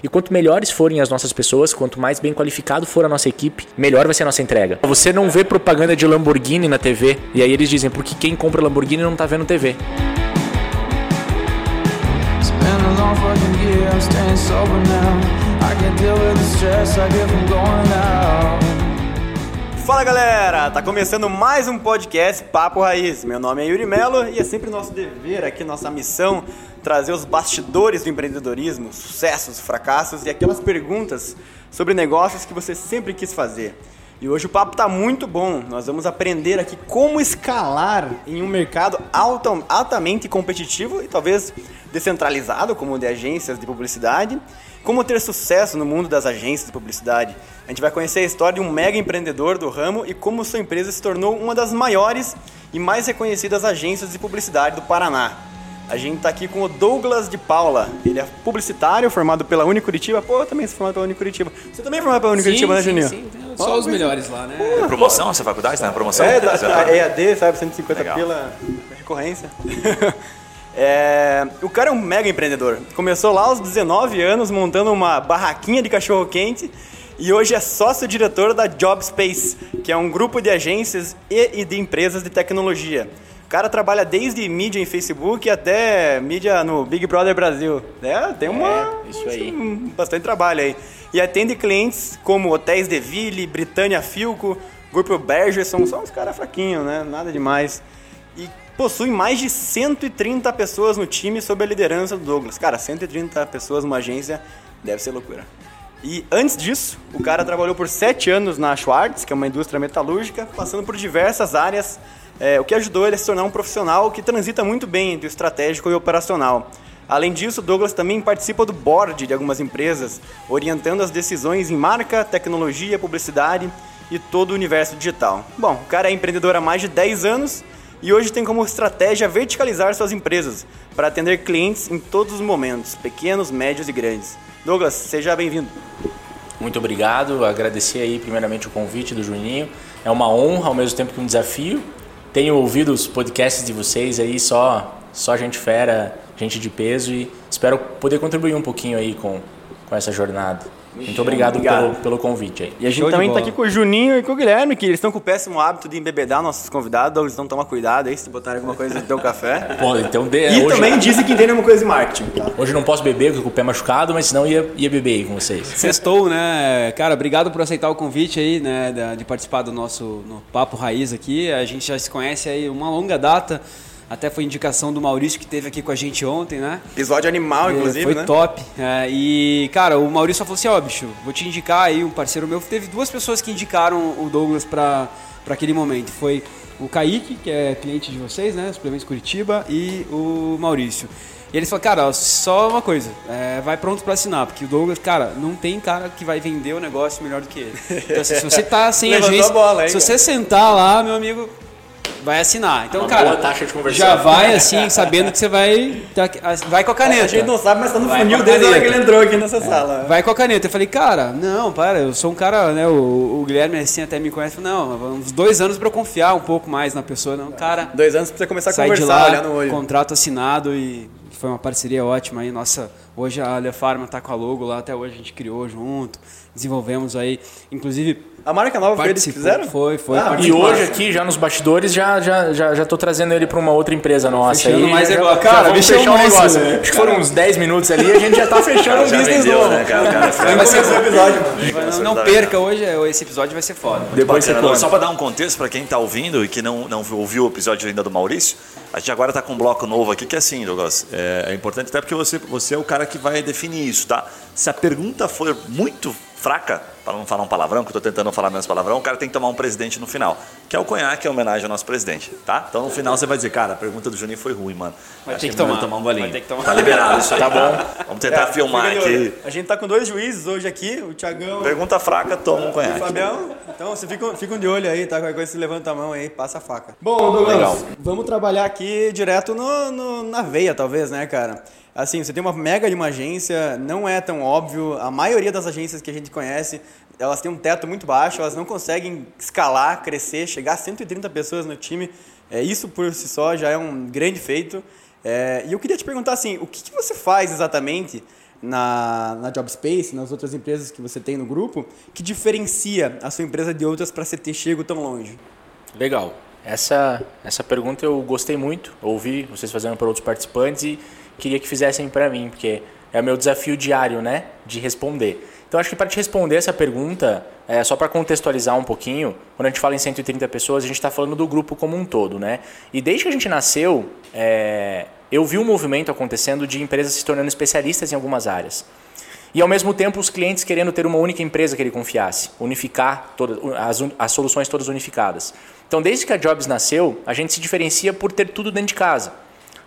E quanto melhores forem as nossas pessoas, quanto mais bem qualificado for a nossa equipe, melhor vai ser a nossa entrega. Você não vê propaganda de Lamborghini na TV, e aí eles dizem, porque quem compra Lamborghini não tá vendo TV. Fala galera, tá começando mais um podcast Papo Raiz. Meu nome é Yuri Melo e é sempre nosso dever aqui, nossa missão, trazer os bastidores do empreendedorismo, sucessos, fracassos e aquelas perguntas sobre negócios que você sempre quis fazer. E hoje o papo está muito bom. Nós vamos aprender aqui como escalar em um mercado altamente competitivo e talvez descentralizado, como o de agências de publicidade. Como ter sucesso no mundo das agências de publicidade. A gente vai conhecer a história de um mega empreendedor do ramo e como sua empresa se tornou uma das maiores e mais reconhecidas agências de publicidade do Paraná. A gente está aqui com o Douglas de Paula. Ele é publicitário, formado pela Unicuritiba. Pô, eu também sou formado pela Unicuritiba. Você também é formado pela Unicuritiba, né, Juninho? Sim, sim. Só oh, os melhores lá, né? É promoção essa faculdade? Tá na promoção? É, da, da EAD, sabe? 150 Legal. pila recorrência. É, o cara é um mega empreendedor. Começou lá aos 19 anos montando uma barraquinha de cachorro quente e hoje é sócio-diretor da JobSpace, que é um grupo de agências e de empresas de tecnologia. O cara trabalha desde mídia em Facebook até mídia no Big Brother Brasil. É, tem uma, é, isso aí. Um, bastante trabalho aí. E atende clientes como Hotéis Deville, Britânia Filco, Grupo Bergerson, são uns caras fraquinhos, né? Nada demais. E possui mais de 130 pessoas no time sob a liderança do Douglas. Cara, 130 pessoas numa agência deve ser loucura. E antes disso, o cara trabalhou por 7 anos na Schwartz, que é uma indústria metalúrgica, passando por diversas áreas, é, o que ajudou ele a se tornar um profissional que transita muito bem entre o estratégico e o operacional. Além disso, Douglas também participa do board de algumas empresas, orientando as decisões em marca, tecnologia, publicidade e todo o universo digital. Bom, o cara é empreendedor há mais de 10 anos e hoje tem como estratégia verticalizar suas empresas para atender clientes em todos os momentos, pequenos, médios e grandes. Douglas, seja bem-vindo. Muito obrigado, agradecer aí primeiramente o convite do Juninho. É uma honra ao mesmo tempo que um desafio. Tenho ouvido os podcasts de vocês aí, só só gente fera, gente de peso e espero poder contribuir um pouquinho aí com, com essa jornada. Muito obrigado, obrigado. Pelo, pelo, convite aí. E a gente Show também está aqui com o Juninho e com o Guilherme, que eles estão com o péssimo hábito de embebedar nossos convidados. Eles não tomam cuidado aí se botarem alguma coisa no teu café. Pô, então de, E hoje... também dizem que entendem uma coisa de marketing. Tá? Hoje não posso beber, porque com o pé machucado, mas senão ia, ia beber aí com vocês. Sextou, né? Cara, obrigado por aceitar o convite aí, né? De participar do nosso no Papo Raiz aqui. A gente já se conhece aí uma longa data. Até foi indicação do Maurício que teve aqui com a gente ontem, né? Episódio animal, é, inclusive, Foi né? top. É, e, cara, o Maurício só falou assim, ó, oh, bicho, vou te indicar aí um parceiro meu. Teve duas pessoas que indicaram o Douglas para aquele momento. Foi o Kaique, que é cliente de vocês, né? Suplementos Curitiba, e o Maurício. E eles falaram, cara, só uma coisa, é, vai pronto para assinar, porque o Douglas, cara, não tem cara que vai vender o negócio melhor do que ele. Então, assim, se você tá sem agência, bola, hein, se você sentar lá, meu amigo, vai assinar. Então, Uma cara, já vai assim, sabendo que você vai. Tá, vai com a caneta. A gente não sabe, mas tá no vai funil desde a hora que ele entrou aqui nessa é. sala. Vai com a caneta. Eu falei, cara, não, para, eu sou um cara, né? O, o Guilherme assim até me conhece. Não, uns dois anos para confiar um pouco mais na pessoa. Não, cara. Dois anos pra você começar a conversar, de lá, olhar no olho. Contrato assinado e foi uma parceria ótima aí. Nossa, hoje a Ale Pharma tá com a logo lá, até hoje a gente criou junto, desenvolvemos aí, inclusive a marca nova foi eles que fizeram? Foi, foi. Ah, e hoje aqui, já nos bastidores, já, já, já, já tô trazendo ele para uma outra empresa nossa. Fechando aí, mais já, negócio. Cara, vamos fechar um negócio. Né? Acho que foram uns 10 minutos ali e a gente já tá fechando um business vendeu, novo. Né, cara, cara, vai ser o episódio. Não, não perca hoje, esse episódio vai ser foda. Depois bacana, Só para dar um contexto para quem tá ouvindo e que não, não ouviu o episódio ainda do Maurício, a gente agora tá com um bloco novo aqui que é assim, Douglas. É, é importante até porque você, você é o cara que vai definir isso, tá? Se a pergunta for muito fraca, para não falar um palavrão, que eu estou tentando falar menos palavrão, o cara tem que tomar um presidente no final, que é o conhaque, é homenagem ao nosso presidente, tá? Então no final você vai dizer, cara, a pergunta do Juninho foi ruim, mano. Vai ter que, que tomar. tomar um golinho. Vai ter que tomar. Tá liberado isso aí, tá bom? Vamos tentar é, filmar aqui. A gente tá com dois juízes hoje aqui, o Tiagão. Pergunta fraca, toma um conhaque. O Fabião, então você fica, fica de olho aí, tá? Qualquer coisa você levanta a mão aí, passa a faca. Bom, Douglas, Legal. vamos trabalhar aqui direto no, no, na veia, talvez, né, cara? Assim, você tem uma mega de uma agência, não é tão óbvio. A maioria das agências que a gente conhece, elas têm um teto muito baixo, elas não conseguem escalar, crescer, chegar a 130 pessoas no time. É, isso por si só já é um grande feito. É, e eu queria te perguntar assim, o que, que você faz exatamente na, na JobSpace, nas outras empresas que você tem no grupo, que diferencia a sua empresa de outras para você ter chego tão longe? Legal. Essa, essa pergunta eu gostei muito, ouvi vocês fazendo para outros participantes e queria que fizessem para mim, porque é o meu desafio diário, né, de responder. Então acho que para te responder essa pergunta, é, só para contextualizar um pouquinho, quando a gente fala em 130 pessoas, a gente está falando do grupo como um todo, né? E desde que a gente nasceu, é, eu vi um movimento acontecendo de empresas se tornando especialistas em algumas áreas. E ao mesmo tempo os clientes querendo ter uma única empresa que ele confiasse, unificar todas as, as soluções todas unificadas. Então desde que a Jobs nasceu, a gente se diferencia por ter tudo dentro de casa.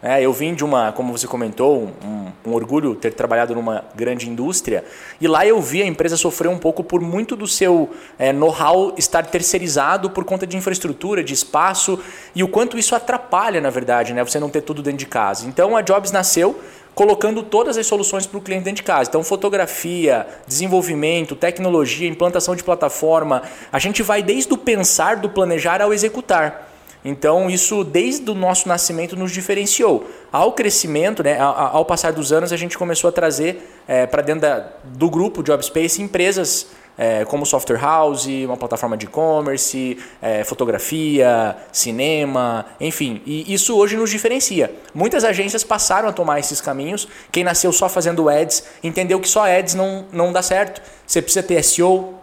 É, eu vim de uma, como você comentou, um, um, orgulho ter trabalhado numa grande indústria e lá eu vi a empresa sofrer um pouco por muito do seu é, know-how estar terceirizado por conta de infraestrutura, de espaço e o quanto isso atrapalha, na verdade, né, você não ter tudo dentro de casa. Então a Jobs nasceu colocando todas as soluções para o cliente dentro de casa. Então, fotografia, desenvolvimento, tecnologia, implantação de plataforma, a gente vai desde o pensar, do planejar ao executar. Então, isso desde o nosso nascimento nos diferenciou. Ao crescimento, né, ao, passar dos anos, a gente começou a trazer é, para dentro da, do grupo JobSpace empresas é, como Software House, uma plataforma de e-commerce, é, fotografia, cinema, enfim. E isso hoje nos diferencia. Muitas agências passaram a tomar esses caminhos. Quem nasceu só fazendo ads entendeu que só ads não, não dá certo. Você precisa ter SEO,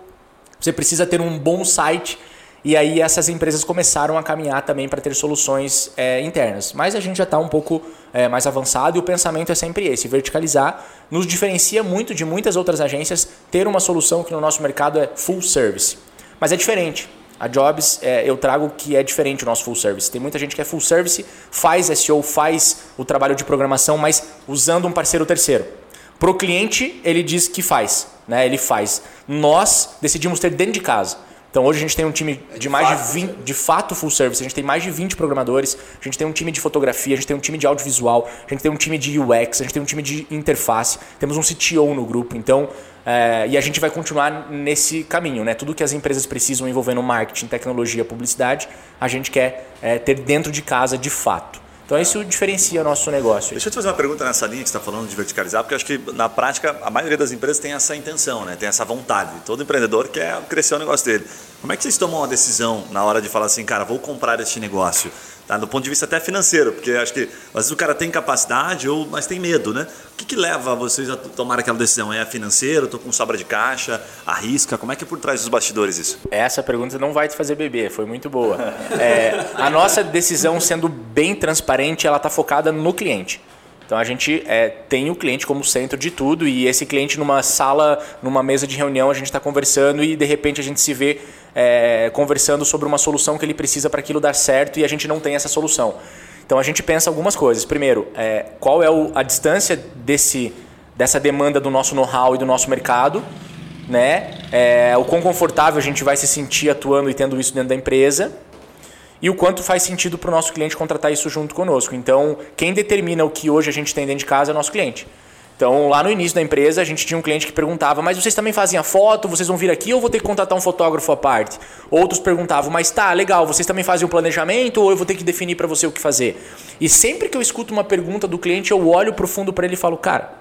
você precisa ter um bom site e aí essas empresas começaram a caminhar também para ter soluções é, internas. Mas a gente já está um pouco é, mais avançado e o pensamento é sempre esse: verticalizar nos diferencia muito de muitas outras agências ter uma solução que no nosso mercado é full service. Mas é diferente. A Jobs, é, eu trago que é diferente o nosso full service. Tem muita gente que é full service, faz SEO, faz o trabalho de programação, mas usando um parceiro terceiro. Para o cliente, ele diz que faz, né? ele faz. Nós decidimos ter dentro de casa. Então hoje a gente tem um time de, de mais fato, de 20, de fato full service, a gente tem mais de 20 programadores, a gente tem um time de fotografia, a gente tem um time de audiovisual, a gente tem um time de UX, a gente tem um time de interface, temos um CTO no grupo, então é, e a gente vai continuar nesse caminho, né? Tudo que as empresas precisam envolvendo marketing, tecnologia, publicidade, a gente quer é, ter dentro de casa de fato. Então isso diferencia o nosso negócio. Deixa eu te fazer uma pergunta nessa linha que você está falando de verticalizar, porque eu acho que na prática a maioria das empresas tem essa intenção, né? tem essa vontade. Todo empreendedor quer crescer o negócio dele. Como é que vocês tomam uma decisão na hora de falar assim, cara, vou comprar este negócio? Tá? Do ponto de vista até financeiro, porque acho que às vezes o cara tem capacidade, ou, mas tem medo, né? O que, que leva vocês a tomar aquela decisão? É financeiro? Estou com sobra de caixa? Arrisca? Como é que é por trás dos bastidores isso? Essa pergunta não vai te fazer beber, foi muito boa. É, a nossa decisão, sendo bem transparente, ela está focada no cliente. Então a gente é, tem o cliente como centro de tudo e esse cliente numa sala, numa mesa de reunião, a gente está conversando e de repente a gente se vê é, conversando sobre uma solução que ele precisa para aquilo dar certo e a gente não tem essa solução. Então a gente pensa algumas coisas. Primeiro, é, qual é o, a distância desse, dessa demanda do nosso know-how e do nosso mercado, né? É, o quão confortável a gente vai se sentir atuando e tendo isso dentro da empresa e o quanto faz sentido para o nosso cliente contratar isso junto conosco. Então, quem determina o que hoje a gente tem dentro de casa é o nosso cliente. Então, lá no início da empresa, a gente tinha um cliente que perguntava: Mas vocês também fazem a foto? Vocês vão vir aqui ou vou ter que contratar um fotógrafo à parte? Outros perguntavam: Mas tá, legal, vocês também fazem o planejamento ou eu vou ter que definir para você o que fazer? E sempre que eu escuto uma pergunta do cliente, eu olho pro fundo para ele e falo: Cara,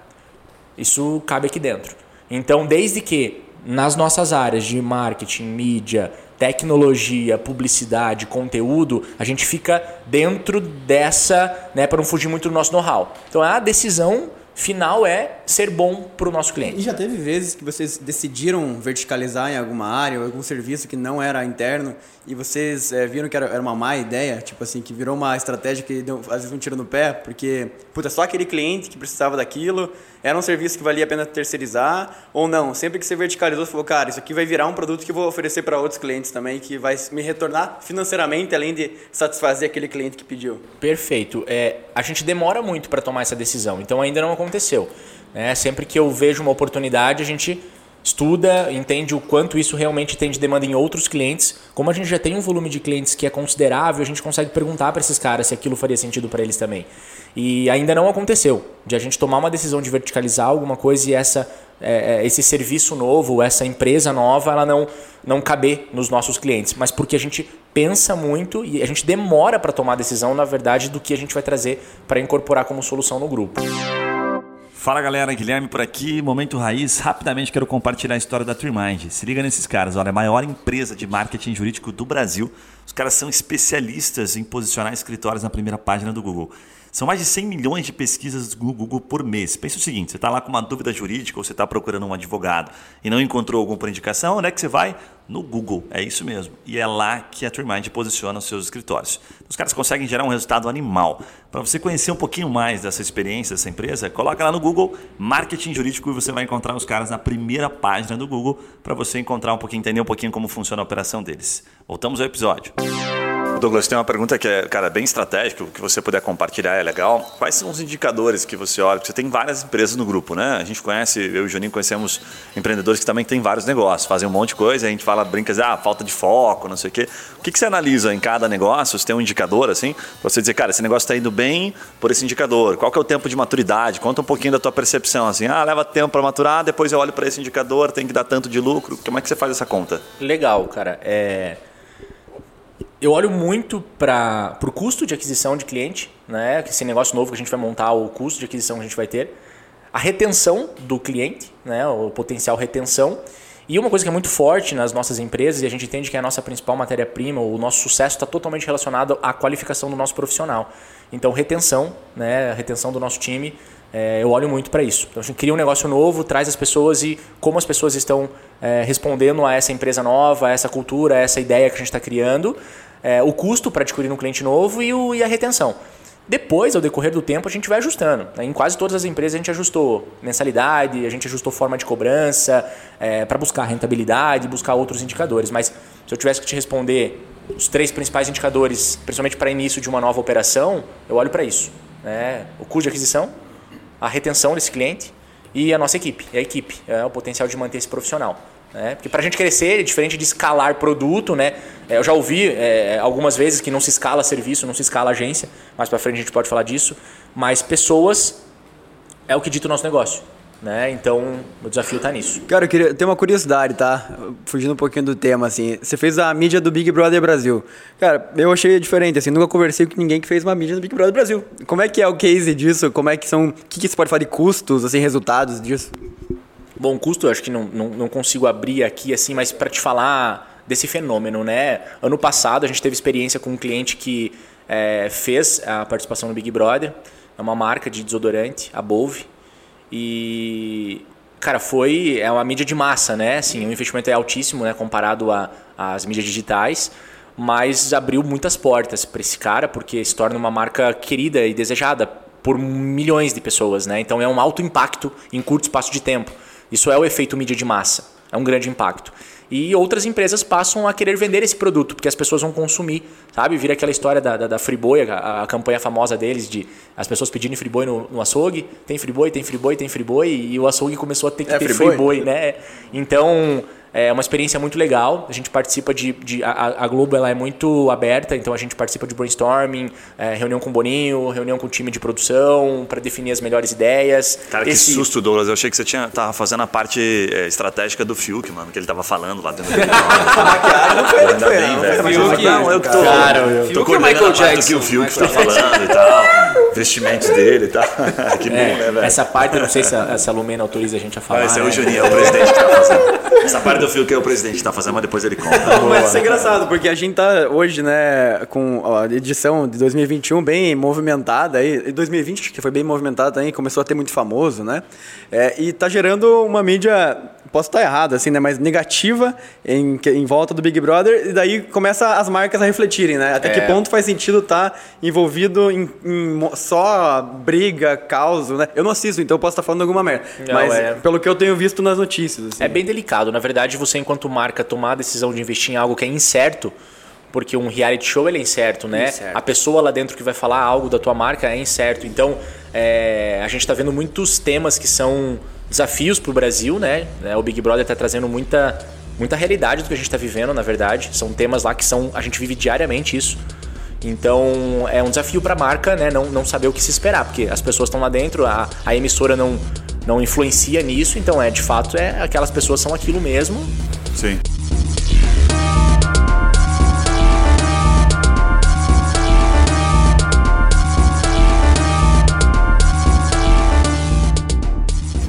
isso cabe aqui dentro. Então, desde que nas nossas áreas de marketing, mídia, tecnologia, publicidade, conteúdo, a gente fica dentro dessa, né, para não fugir muito do nosso know-how. Então a decisão final é ser bom para o nosso cliente. E já teve vezes que vocês decidiram verticalizar em alguma área ou algum serviço que não era interno e vocês é, viram que era, era, uma má ideia, tipo assim, que virou uma estratégia que deu às vezes um tiro no pé, porque, puta, só aquele cliente que precisava daquilo, era um serviço que valia a pena terceirizar, ou não, sempre que você verticalizou, você falou, cara, isso aqui vai virar um produto que eu vou oferecer para outros clientes também, que vai me retornar financeiramente, além de satisfazer aquele cliente que pediu. Perfeito. É, a gente demora muito para tomar essa decisão, então ainda não aconteceu. Né? Sempre que eu vejo uma oportunidade, a gente estuda, entende o quanto isso realmente tem de demanda em outros clientes. Como a gente já tem um volume de clientes que é considerável, a gente consegue perguntar para esses caras se aquilo faria sentido para eles também. E ainda não aconteceu de a gente tomar uma decisão de verticalizar alguma coisa e essa é, é esse serviço novo, essa empresa nova, ela não não caber nos nossos clientes, mas porque a gente pensa muito e a gente demora para tomar a decisão, na verdade, do que a gente vai trazer para incorporar como solução no grupo. Fala galera, Guilherme por aqui, Momento Raiz. Rapidamente quero compartilhar a história da TreeMind. Se liga nesses caras, olha, a maior empresa de marketing jurídico do Brasil. Os caras são especialistas em posicionar escritórios na primeira página do Google. São mais de 100 milhões de pesquisas do Google por mês. Pensa o seguinte: você está lá com uma dúvida jurídica ou você está procurando um advogado e não encontrou algum por indicação, onde é que você vai? No Google, é isso mesmo. E é lá que a TreeMind posiciona os seus escritórios. Os caras conseguem gerar um resultado animal. Para você conhecer um pouquinho mais dessa experiência dessa empresa, coloca lá no Google Marketing Jurídico e você vai encontrar os caras na primeira página do Google para você encontrar um pouquinho, entender um pouquinho como funciona a operação deles. Voltamos ao episódio. Douglas, tem uma pergunta que é, cara, bem estratégica, o que você puder compartilhar é legal. Quais são os indicadores que você olha? Porque você tem várias empresas no grupo, né? A gente conhece, eu e o Juninho conhecemos empreendedores que também têm vários negócios, fazem um monte de coisa, a gente fala, brinca, ah, falta de foco, não sei o quê. O que, que você analisa em cada negócio? Você tem um indicador, assim, pra você dizer, cara, esse negócio está indo bem por esse indicador. Qual que é o tempo de maturidade? Conta um pouquinho da tua percepção, assim, ah, leva tempo para maturar, depois eu olho para esse indicador, tem que dar tanto de lucro. Como é que você faz essa conta? Legal, cara. É eu olho muito para o custo de aquisição de cliente, né? Esse negócio novo que a gente vai montar, o custo de aquisição que a gente vai ter, a retenção do cliente, né? O potencial retenção. E uma coisa que é muito forte nas nossas empresas, e a gente entende que é a nossa principal matéria-prima, o nosso sucesso está totalmente relacionado à qualificação do nosso profissional. Então, retenção, né? A retenção do nosso time, é, eu olho muito para isso. Então, a gente cria um negócio novo, traz as pessoas e como as pessoas estão é, respondendo a essa empresa nova, a essa cultura, a essa ideia que a gente está criando é, o custo para adquirir um cliente novo e, o, e a retenção. Depois, ao decorrer do tempo, a gente vai ajustando. Né? Em quase todas as empresas a gente ajustou mensalidade, a gente ajustou forma de cobrança é, para buscar rentabilidade, buscar outros indicadores. Mas se eu tivesse que te responder os três principais indicadores, principalmente para início de uma nova operação, eu olho para isso. Né? O custo de aquisição, a retenção desse cliente e a nossa equipe, a equipe, é o potencial de manter esse profissional. Né? Porque para a gente crescer, é diferente de escalar produto, né? É, eu já ouvi é, algumas vezes que não se escala serviço, não se escala agência, mais para frente a gente pode falar disso, mas pessoas é o que dita o nosso negócio. Né? Então, o desafio está nisso. Cara, eu queria ter uma curiosidade, tá? Fugindo um pouquinho do tema, assim. Você fez a mídia do Big Brother Brasil. Cara, eu achei diferente, assim. Nunca conversei com ninguém que fez uma mídia do Big Brother Brasil. Como é que é o case disso? Como é que são... O que, que você pode falar de custos, assim, resultados disso? Bom, custo eu acho que não, não, não consigo abrir aqui assim, mas para te falar desse fenômeno, né? Ano passado a gente teve experiência com um cliente que é, fez a participação no Big Brother, é uma marca de desodorante, a Bove, e cara, foi é uma mídia de massa, né? Assim, o investimento é altíssimo, né, comparado às mídias digitais, mas abriu muitas portas para esse cara porque se torna uma marca querida e desejada por milhões de pessoas, né? Então é um alto impacto em curto espaço de tempo. Isso é o efeito mídia de massa. É um grande impacto. E outras empresas passam a querer vender esse produto, porque as pessoas vão consumir, sabe? Vira aquela história da, da, da Friboi, a, a, campanha famosa deles de as pessoas pedirem Friboi no, no açougue. Tem Friboi, tem Friboi, tem Friboi, e o açougue começou a ter que é, ter Friboi, né? Então, é uma experiência muito legal. A gente participa de. de a, a, Globo ela é muito aberta, então a gente participa de brainstorming, é, reunião com o Boninho, reunião com o time de produção, para definir as melhores ideias. Cara, Esse... que susto, Douglas. Eu achei que você tinha, tava fazendo a parte é, estratégica do Fiuk, mano, que ele tava falando lá dentro do Não foi, Ainda bem, não, velho. Fiuk, não, eu que tô. Cara, eu tô coordenando Michael Jackson, que o Fiuk tá falando e tal. Vestimentos dele e tal. que bom, é, né, velho? Essa parte, eu não sei se a, se a Lumena autoriza a gente a falar. Ah, esse é o né? Juninho, é o presidente que tá fazendo. Essa parte do Fiuk é o presidente que tá fazendo, mas depois ele conta. mas isso é engraçado, porque a gente tá hoje, né, com a edição de 2021 bem movimentada aí. E 2020, que foi bem movimentada também, começou a ter muito famoso, né? É, e tá gerando uma mídia posso estar errado, assim, né? Mas negativa em, em volta do Big Brother, e daí começa as marcas a refletirem, né? Até é. que ponto faz sentido estar tá envolvido em, em, só briga, caos, né? Eu não assisto, então eu posso estar falando alguma merda. Não, mas é. pelo que eu tenho visto nas notícias. Assim. É bem delicado. Na verdade, você, enquanto marca, tomar a decisão de investir em algo que é incerto porque um reality show ele é incerto, né? Incerto. A pessoa lá dentro que vai falar algo da tua marca é incerto. Então, é, a gente está vendo muitos temas que são desafios para o Brasil, né? É, o Big Brother está trazendo muita, muita realidade do que a gente está vivendo, na verdade. São temas lá que são a gente vive diariamente isso. Então é um desafio para a marca, né? Não, não saber o que se esperar, porque as pessoas estão lá dentro, a, a emissora não, não influencia nisso, então é de fato é aquelas pessoas são aquilo mesmo. Sim.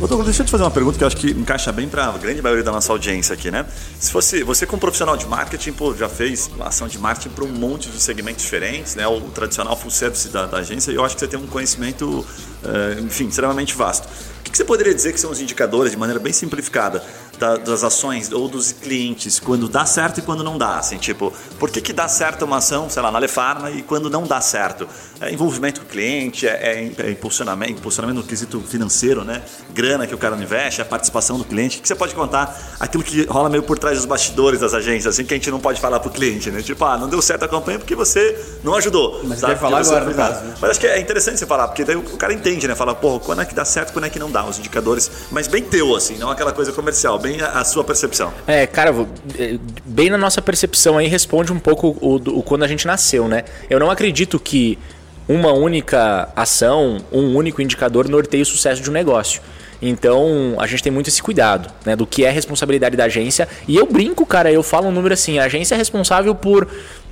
Douglas, deixa eu te fazer uma pergunta que eu acho que encaixa bem para a grande maioria da nossa audiência aqui, né? Se fosse você como profissional de marketing, pô, já fez ação de marketing para um monte de segmentos diferentes, né? O tradicional full service da, da agência, e eu acho que você tem um conhecimento, uh, enfim, extremamente vasto. O que, você poderia dizer que são os indicadores, de maneira bem simplificada, da, das ações ou dos clientes quando dá certo e quando não dá. Assim, tipo, por que, que dá certo uma ação, sei lá, na Lefarma e quando não dá certo? É envolvimento com o cliente, é, é, é impulsionamento, impulsionamento no quesito financeiro, né? Grana que o cara não investe, é a participação do cliente. O que você pode contar? Aquilo que rola meio por trás dos bastidores das agências, assim, que a gente não pode falar para o cliente, né? Tipo, ah, não deu certo a campanha porque você não ajudou. Mas sabe? deve falar agora, no caso. Né? Mas acho que é interessante você falar, porque daí o cara entende, né? Fala, porra, quando é que dá certo, quando é que não dá, os indicadores. Mas bem teu, assim, não aquela coisa comercial, bem a, a sua percepção. É, cara, é, bem na nossa percepção aí responde um pouco o, o, o quando a gente nasceu, né? Eu não acredito que uma única ação, um único indicador norteie o sucesso de um negócio. Então, a gente tem muito esse cuidado, né, do que é responsabilidade da agência. E eu brinco, cara, eu falo um número assim, a agência é responsável por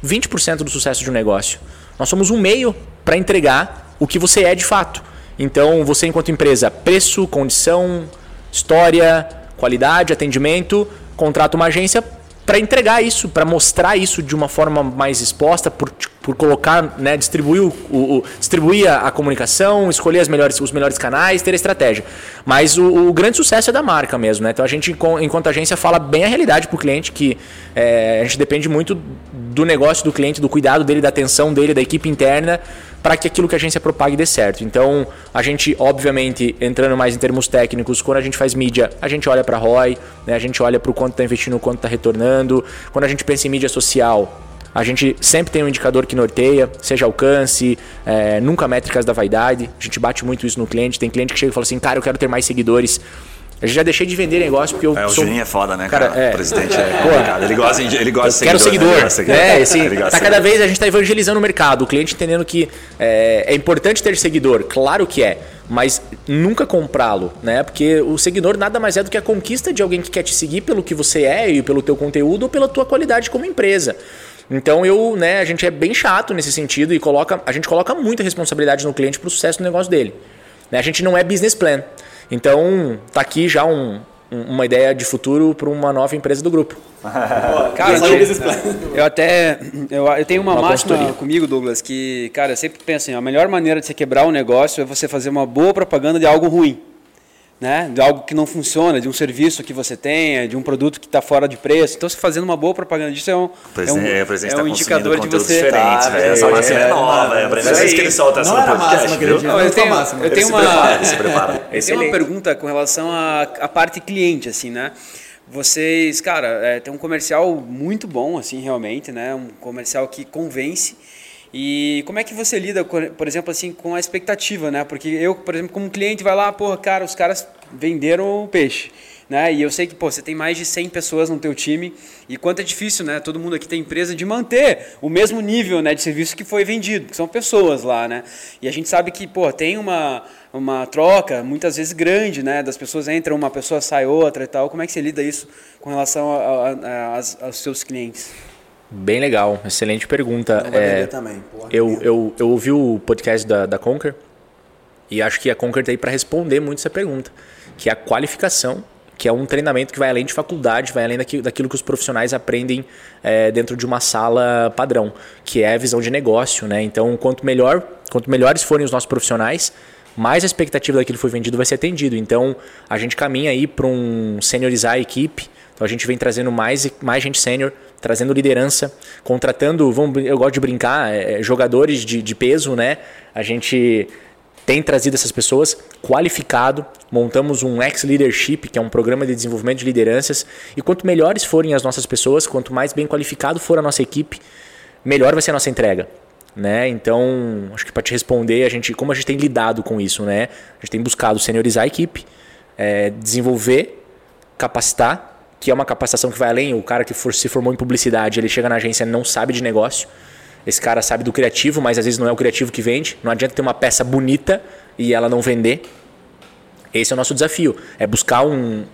20% do sucesso de um negócio. Nós somos um meio para entregar o que você é de fato. Então, você enquanto empresa, preço, condição, história, qualidade, atendimento, contrata uma agência para entregar isso, para mostrar isso de uma forma mais exposta, por, por colocar, né, distribuir, o, o distribuir a, a, comunicação, escolher as melhores, os melhores canais, ter estratégia. Mas o, o, grande sucesso é da marca mesmo, né? Então a gente, enquanto agência, fala bem a realidade para o cliente, que é, a gente depende muito do negócio do cliente, do cuidado dele, da atenção dele, da equipe interna, para que aquilo que a agência propague dê certo. Então, a gente, obviamente, entrando mais em termos técnicos, quando a gente faz mídia, a gente olha para ROI, né? a gente olha para o quanto está investindo, o quanto está retornando. Quando a gente pensa em mídia social, a gente sempre tem um indicador que norteia, seja alcance, é, nunca métricas da vaidade. A gente bate muito isso no cliente. Tem cliente que chega e fala assim, cara, eu quero ter mais seguidores. Eu já deixei de vender negócio porque eu é, o sou... Juninho é foda, né, cara? cara é, o presidente é, é complicado. Ele gosta, ele gosta de Quero seguidor. Né? seguidor. É, assim, tá cada vez a gente está evangelizando o mercado. O cliente entendendo que é, é importante ter seguidor. Claro que é. Mas nunca comprá-lo, né? Porque o seguidor nada mais é do que a conquista de alguém que quer te seguir pelo que você é e pelo teu conteúdo ou pela tua qualidade como empresa. Então eu, né, a gente é bem chato nesse sentido e coloca, a gente coloca muita responsabilidade no cliente para o sucesso do negócio dele. Né? A gente não é business plan. Então, tá aqui já um, uma ideia de futuro para uma nova empresa do grupo. cara, eu, eu até eu, eu tenho uma, uma máxima consultoria. comigo, Douglas, que, cara, eu sempre penso assim, a melhor maneira de você quebrar um negócio é você fazer uma boa propaganda de algo ruim né? de algo que não funciona, de um serviço que você tem, de um produto que está fora de preço. Então, você fazendo uma boa propaganda disso é um, é um, é, é um tá indicador de você. Diferente, tá, essa máxima é nova, é a primeira vez que ele solta essa no podcast. Viu? Não, eu tenho, eu tenho uma, se prepara, eu tenho uma pergunta com relação à, à parte cliente, assim, né? Vocês, cara, é, tem um comercial muito bom, assim, realmente, né? Um comercial que convence. E como é que você lida, por exemplo, assim, com a expectativa, né? Porque eu, por exemplo, como cliente, vai lá, porra, cara, os caras venderam o peixe. Né? E eu sei que pô, você tem mais de 100 pessoas no teu time e quanto é difícil, né? Todo mundo aqui tem empresa de manter o mesmo nível, né, de serviço que foi vendido, que são pessoas lá, né? E a gente sabe que, pô, tem uma uma troca muitas vezes grande, né? Das pessoas entram, uma pessoa sai outra e tal. Como é que você lida isso com relação aos seus clientes? Bem legal, excelente pergunta. É, também, porra, eu, eu, eu ouvi o podcast da, da Conquer e acho que a Conquer está aí para responder muito essa pergunta, que é a qualificação, que é um treinamento que vai além de faculdade, vai além daquilo, daquilo que os profissionais aprendem é, dentro de uma sala padrão, que é a visão de negócio. Né? Então, quanto melhor, quanto melhores forem os nossos profissionais, mais a expectativa daquilo que foi vendido vai ser atendido. Então, a gente caminha aí para um seniorizar a equipe, então a gente vem trazendo mais, mais gente sênior, trazendo liderança, contratando, vamos, eu gosto de brincar, é, jogadores de, de peso, né? A gente tem trazido essas pessoas qualificado, montamos um ex-leadership, que é um programa de desenvolvimento de lideranças, e quanto melhores forem as nossas pessoas, quanto mais bem qualificado for a nossa equipe, melhor vai ser a nossa entrega. Né? Então, acho que para te responder, a gente, como a gente tem lidado com isso, né? A gente tem buscado seniorizar a equipe, é, desenvolver, capacitar que é uma capacitação que vai além. O cara que for, se formou em publicidade, ele chega na agência e não sabe de negócio. Esse cara sabe do criativo, mas às vezes não é o criativo que vende. Não adianta ter uma peça bonita e ela não vender. Esse é o nosso desafio. É buscar um,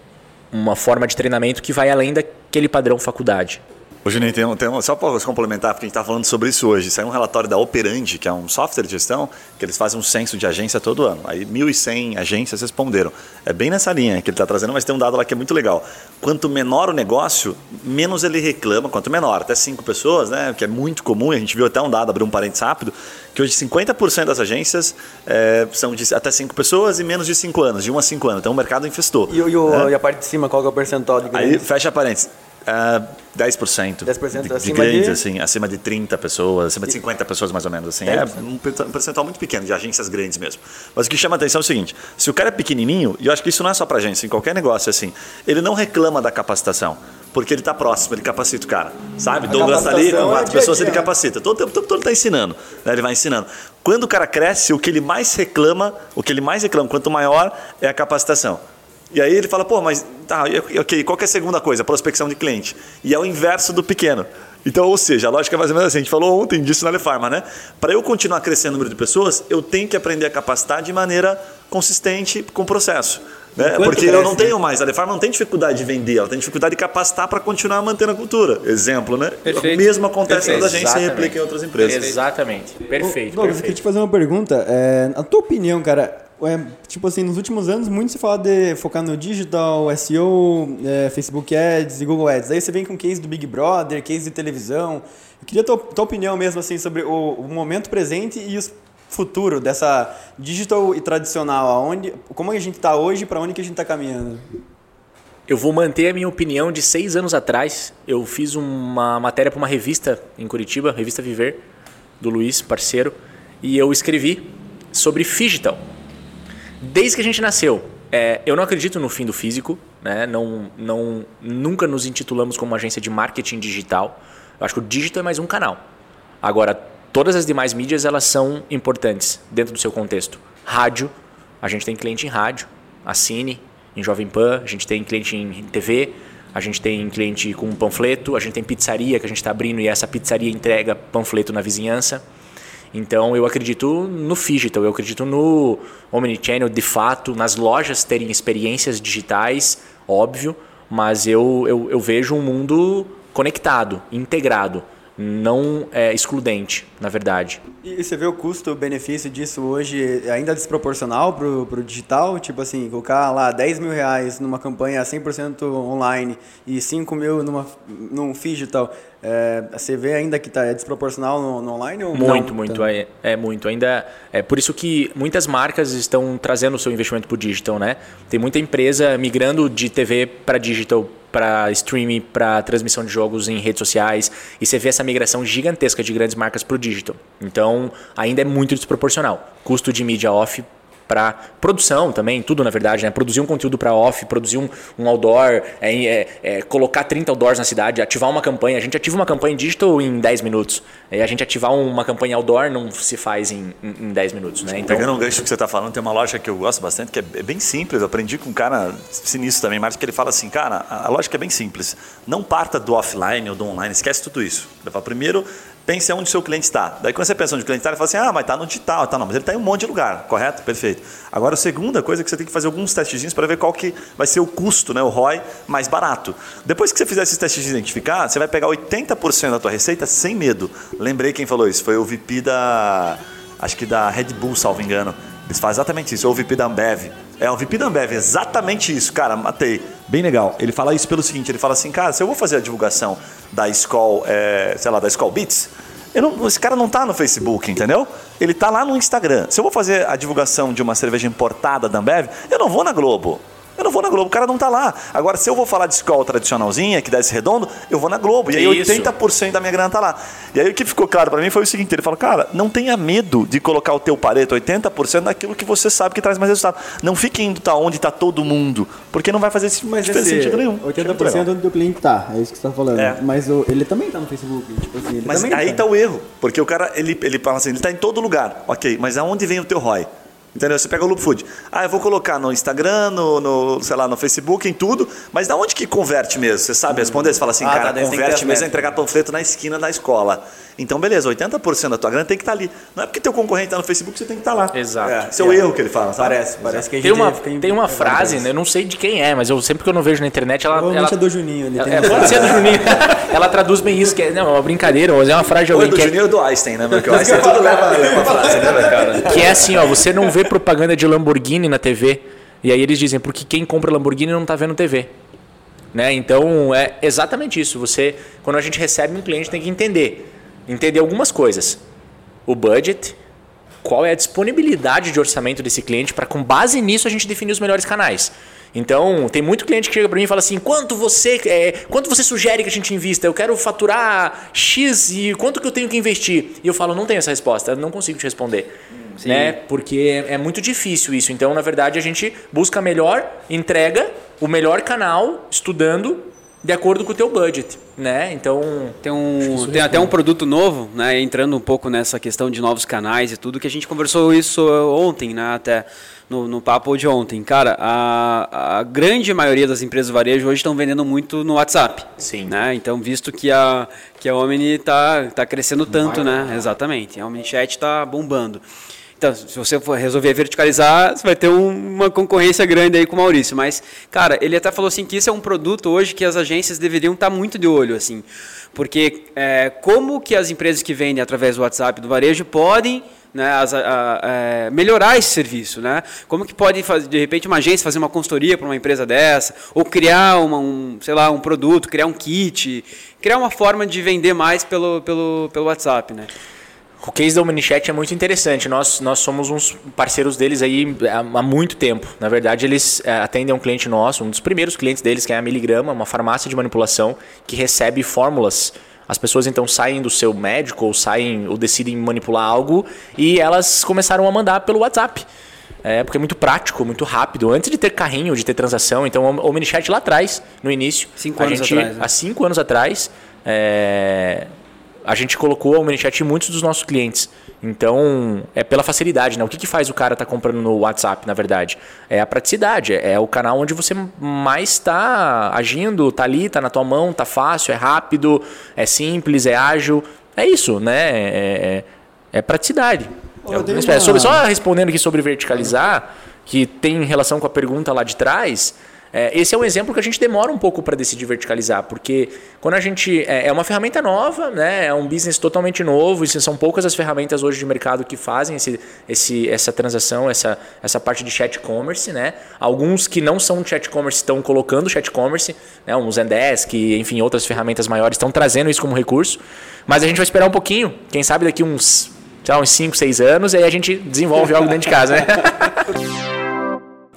uma forma de treinamento que vai além daquele padrão faculdade. Ô, Juninho, tem um, tem um, só para complementar, porque a gente está falando sobre isso hoje. Saiu um relatório da Operandi, que é um software de gestão, que eles fazem um censo de agência todo ano. Aí 1.100 agências responderam. É bem nessa linha que ele está trazendo, mas tem um dado lá que é muito legal. Quanto menor o negócio, menos ele reclama. Quanto menor, até 5 pessoas, né, que é muito comum, a gente viu até um dado, abriu um parênteses rápido, que hoje 50% das agências é, são de até 5 pessoas e menos de 5 anos, de 1 a 5 anos. Então o mercado infestou. E, e, o, é. e a parte de cima, qual é o percentual de Aí, fecha parênteses. Uh, 10%. 10% de, acima de grandes, de... assim, acima de 30 pessoas, acima de 50 pessoas mais ou menos. Assim. É um percentual muito pequeno, de agências grandes mesmo. Mas o que chama a atenção é o seguinte: se o cara é pequenininho, e eu acho que isso não é só para agência, em qualquer negócio assim, ele não reclama da capacitação. Porque ele está próximo, ele capacita o cara. Sabe? A Douglas está ali com quatro é pessoas, dia ele capacita. Todo tempo todo, todo ele está ensinando. Né? Ele vai ensinando. Quando o cara cresce, o que ele mais reclama, o que ele mais reclama, quanto maior, é a capacitação. E aí ele fala, pô, mas tá, ok, qual que é a segunda coisa? Prospecção de cliente. E é o inverso do pequeno. Então, ou seja, a lógica é mais ou menos assim, a gente falou ontem disso na Lefarma, né? Para eu continuar crescendo o número de pessoas, eu tenho que aprender a capacitar de maneira consistente com o processo. Né? Porque cresce, eu não tenho mais, a Lefarma não tem dificuldade de vender, ela tem dificuldade de capacitar para continuar mantendo a cultura. Exemplo, né? Perfeito. O mesmo acontece Perfeito. quando a gente se replica em outras empresas. Exatamente. Perfeito. Douglas, eu queria te fazer uma pergunta. É, a tua opinião, cara, é, tipo assim, nos últimos anos, muito se fala de focar no digital, SEO, é, Facebook Ads e Google Ads. Aí você vem com case do Big Brother, case de televisão. Eu queria tua, tua opinião mesmo, assim, sobre o, o momento presente e o futuro dessa digital e tradicional. Aonde, como a gente está hoje e para onde que a gente está caminhando? Eu vou manter a minha opinião de seis anos atrás. Eu fiz uma matéria para uma revista em Curitiba, revista Viver, do Luiz, parceiro, e eu escrevi sobre digital desde que a gente nasceu. É, eu não acredito no fim do físico, né? não, não, nunca nos intitulamos como agência de marketing digital. Eu acho que o digital é mais um canal. Agora, todas as demais mídias elas são importantes dentro do seu contexto. Rádio, a gente tem cliente em rádio, a Cine, em Jovem Pan, a gente tem cliente em TV, a gente tem cliente com panfleto, a gente tem pizzaria que a gente está abrindo e essa pizzaria entrega panfleto na vizinhança. Então eu acredito no digital, eu acredito no omnichannel de fato, nas lojas terem experiências digitais, óbvio, mas eu, eu, eu vejo um mundo conectado, integrado não é excludente, na verdade. E você vê o custo-benefício disso hoje ainda desproporcional para o digital? Tipo assim, colocar lá 10 mil reais numa campanha 100% online e 5 mil numa, num digital, é, você vê ainda que tá, é desproporcional no, no online? Ou muito, não? muito. É, é, muito. Ainda é por isso que muitas marcas estão trazendo o seu investimento para o digital, né? Tem muita empresa migrando de TV para digital para streaming, para transmissão de jogos em redes sociais. E você vê essa migração gigantesca de grandes marcas para o digital. Então, ainda é muito desproporcional. Custo de mídia off para produção também, tudo na verdade, né? Produzir um conteúdo para off, produzir um, um outdoor, é, é, é, colocar 30 outdoors na cidade, ativar uma campanha. A gente ativa uma campanha digital em 10 minutos. E a gente ativar uma campanha outdoor não se faz em, em, em 10 minutos, né? Então... Pegando um gancho que você está falando, tem uma loja que eu gosto bastante, que é, é bem simples. Eu aprendi com um cara sinistro também, mas que ele fala assim, cara, a lógica é bem simples. Não parta do offline ou do online, esquece tudo isso. Primeiro, pense onde o seu cliente está. Daí quando você pensa onde o cliente está, ele fala assim, ah, mas está no digital, tá, não, mas ele está em um monte de lugar, correto? Perfeito. Agora a segunda coisa é que você tem que fazer alguns testezinhos para ver qual que vai ser o custo, né, o ROI mais barato. Depois que você fizer esses testes de identificar, você vai pegar 80% da tua receita sem medo. Lembrei quem falou isso, foi o VP da, acho que da Red Bull, salvo engano. Eles fazem exatamente isso, ou o VP da Ambev. É, o VP da Ambev, exatamente isso, cara, matei. Bem legal. Ele fala isso pelo seguinte, ele fala assim, cara, se eu vou fazer a divulgação da Skoll, é, sei lá, da Skoll Beats, não, esse cara não está no Facebook, entendeu? Ele está lá no Instagram. Se eu vou fazer a divulgação de uma cerveja importada da Ambev, eu não vou na Globo. Eu não vou na Globo, o cara não tá lá. Agora, se eu vou falar de escola tradicionalzinha, que dá esse redondo, eu vou na Globo. E aí Isso. 80% da minha grana tá lá. E aí o que ficou claro para mim foi o seguinte: ele falou, cara, não tenha medo de colocar o teu pareto 80% naquilo que você sabe que traz mais resultado. Não fique indo tá onde tá todo mundo, porque não vai fazer esse, Mas esse sentido nenhum. 80% onde o cliente tá, é isso que você tá falando. É. Mas o, ele também tá no Facebook. Tipo assim, mas aí tá. tá o erro, porque o cara, ele, ele fala assim, ele tá em todo lugar. Ok, mas aonde vem o teu ROI? Entendeu? Você pega o Loop Food. Ah, eu vou colocar no Instagram, no, no, sei lá, no Facebook, em tudo, mas da onde que converte mesmo? Você sabe responder? Você fala assim, Ah, tá, cara, ter converte mesmo é entregar panfleto na esquina da escola. Então, beleza, 80% da tua grana tem que estar ali. Não é porque teu concorrente está no Facebook, você tem que estar lá. Exato. É. Esse é o erro que ele fala, sabe? Parece, parece que a gente Tem uma, fica tem uma frase, né, eu não sei de quem é, mas eu sempre que eu não vejo na internet, ela. Provavelmente ela é do Juninho. Ele ela- tem é, pode ser do. Juninho. ela traduz bem isso, que é, não, é uma brincadeira, mas é uma frase de Ou é alguém do que é, Juninho ou do Einstein, né? Porque o Einstein tudo leva, a frase, né, cara? que é assim, ó, você não vê propaganda de Lamborghini na TV. E aí eles dizem, porque quem compra Lamborghini não tá vendo TV. Né? Então é exatamente isso. Você, quando a gente recebe um cliente, tem que entender. Entender algumas coisas. O budget, qual é a disponibilidade de orçamento desse cliente para com base nisso a gente definir os melhores canais. Então, tem muito cliente que chega para mim e fala assim: "Quanto você, é, quanto você sugere que a gente invista? Eu quero faturar X e quanto que eu tenho que investir?" E eu falo: "Não tenho essa resposta, não consigo te responder." Né? Porque é, é muito difícil isso. Então, na verdade, a gente busca a melhor entrega, o melhor canal, estudando de acordo com o teu budget, né? Então, Tem, um, tem até um produto novo, né? Entrando um pouco nessa questão de novos canais e tudo, que a gente conversou isso ontem, né? Até no, no papo de ontem. Cara, a, a grande maioria das empresas de varejo hoje estão vendendo muito no WhatsApp. Sim. Né? Então, visto que a, que a Omni está tá crescendo tanto, né? Exatamente. A OmniChat está bombando. Então, se você resolver verticalizar, você vai ter um- uma concorrência grande aí com o Maurício. Mas, cara, ele até falou assim que isso é um produto hoje que as agências deveriam estar muito de olho, assim. Porque é, como que as empresas que vendem através do WhatsApp do varejo podem né, as- a- a- é, melhorar esse serviço, né? Como que pode, fazer, de repente, uma agência fazer uma consultoria para uma empresa dessa, ou criar uma, um, sei lá, um produto, criar um kit, criar uma forma de vender mais pelo, pelo, pelo WhatsApp, né? O case da Omnichat é muito interessante. Nós, nós somos uns parceiros deles aí há, muito tempo. Na verdade, eles é, atendem um cliente nosso, um dos primeiros clientes deles, que é a Miligrama, uma farmácia de manipulação que recebe fórmulas. As pessoas então saem do seu médico ou saem ou decidem manipular algo e elas começaram a mandar pelo WhatsApp. É, porque é muito prático, muito rápido. Antes de ter carrinho, de ter transação. Então, o Omnichat lá atrás, no início. Cinco a anos gente, atrás, né? Há cinco anos atrás, é, a gente colocou a Omnichat em muitos dos nossos clientes. Então, é pela facilidade, né? O que, que faz o cara estar comprando no WhatsApp, na verdade? É a praticidade, é o canal onde você mais está agindo, tá ali, tá na tua mão, tá fácil, é rápido, é simples, é ágil. É isso, né? É, é- é praticidade. É o espero. uma- Sobre- só respondendo aqui sobre verticalizar, que tem relação com a pergunta lá de trás, é, esse é um exemplo que a gente demora um pouco para decidir verticalizar, porque quando a gente. É, é uma ferramenta nova, né? é um business totalmente novo, e são poucas as ferramentas hoje de mercado que fazem esse, esse, essa transação, essa, essa parte de chat commerce. Né? Alguns que não são chat commerce estão colocando chat commerce, né? um Zendesk, enfim, outras ferramentas maiores estão trazendo isso como recurso, mas a gente vai esperar um pouquinho, quem sabe daqui uns. Sei lá, uns 5, 6 anos, aí a gente desenvolve algo dentro de casa, né?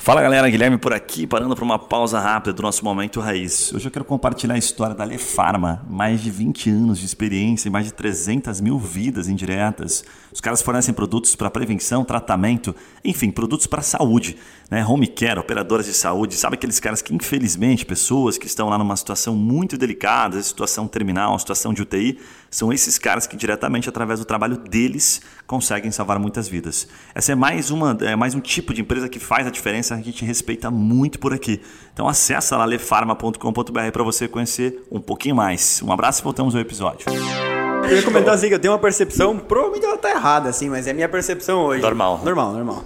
Fala galera, Guilherme por aqui, parando para uma pausa rápida do nosso Momento Raiz. Hoje eu quero compartilhar a história da Lefarma, mais de 20 anos de experiência e mais de 300 mil vidas indiretas. Os caras fornecem produtos para prevenção, tratamento, enfim, produtos para saúde. Né? Home care, operadoras de saúde, sabe aqueles caras que infelizmente, pessoas que estão lá numa situação muito delicada, situação terminal, situação de UTI, são esses caras que diretamente através do trabalho deles conseguem salvar muitas vidas. Essa é mais uma, é mais um tipo de empresa que faz a diferença, a gente respeita muito por aqui. Então acessa lá lefarma.com.br para você conhecer um pouquinho mais. Um abraço e voltamos ao episódio. Eu ia comentar assim que eu tenho uma percepção, provavelmente ela tá errada, assim, mas é a minha percepção hoje. Normal. Normal, normal.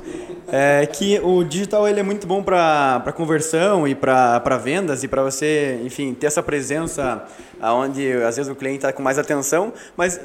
É que o digital ele é muito bom para conversão e para vendas e para você, enfim, ter essa presença aonde às vezes o cliente está com mais atenção, mas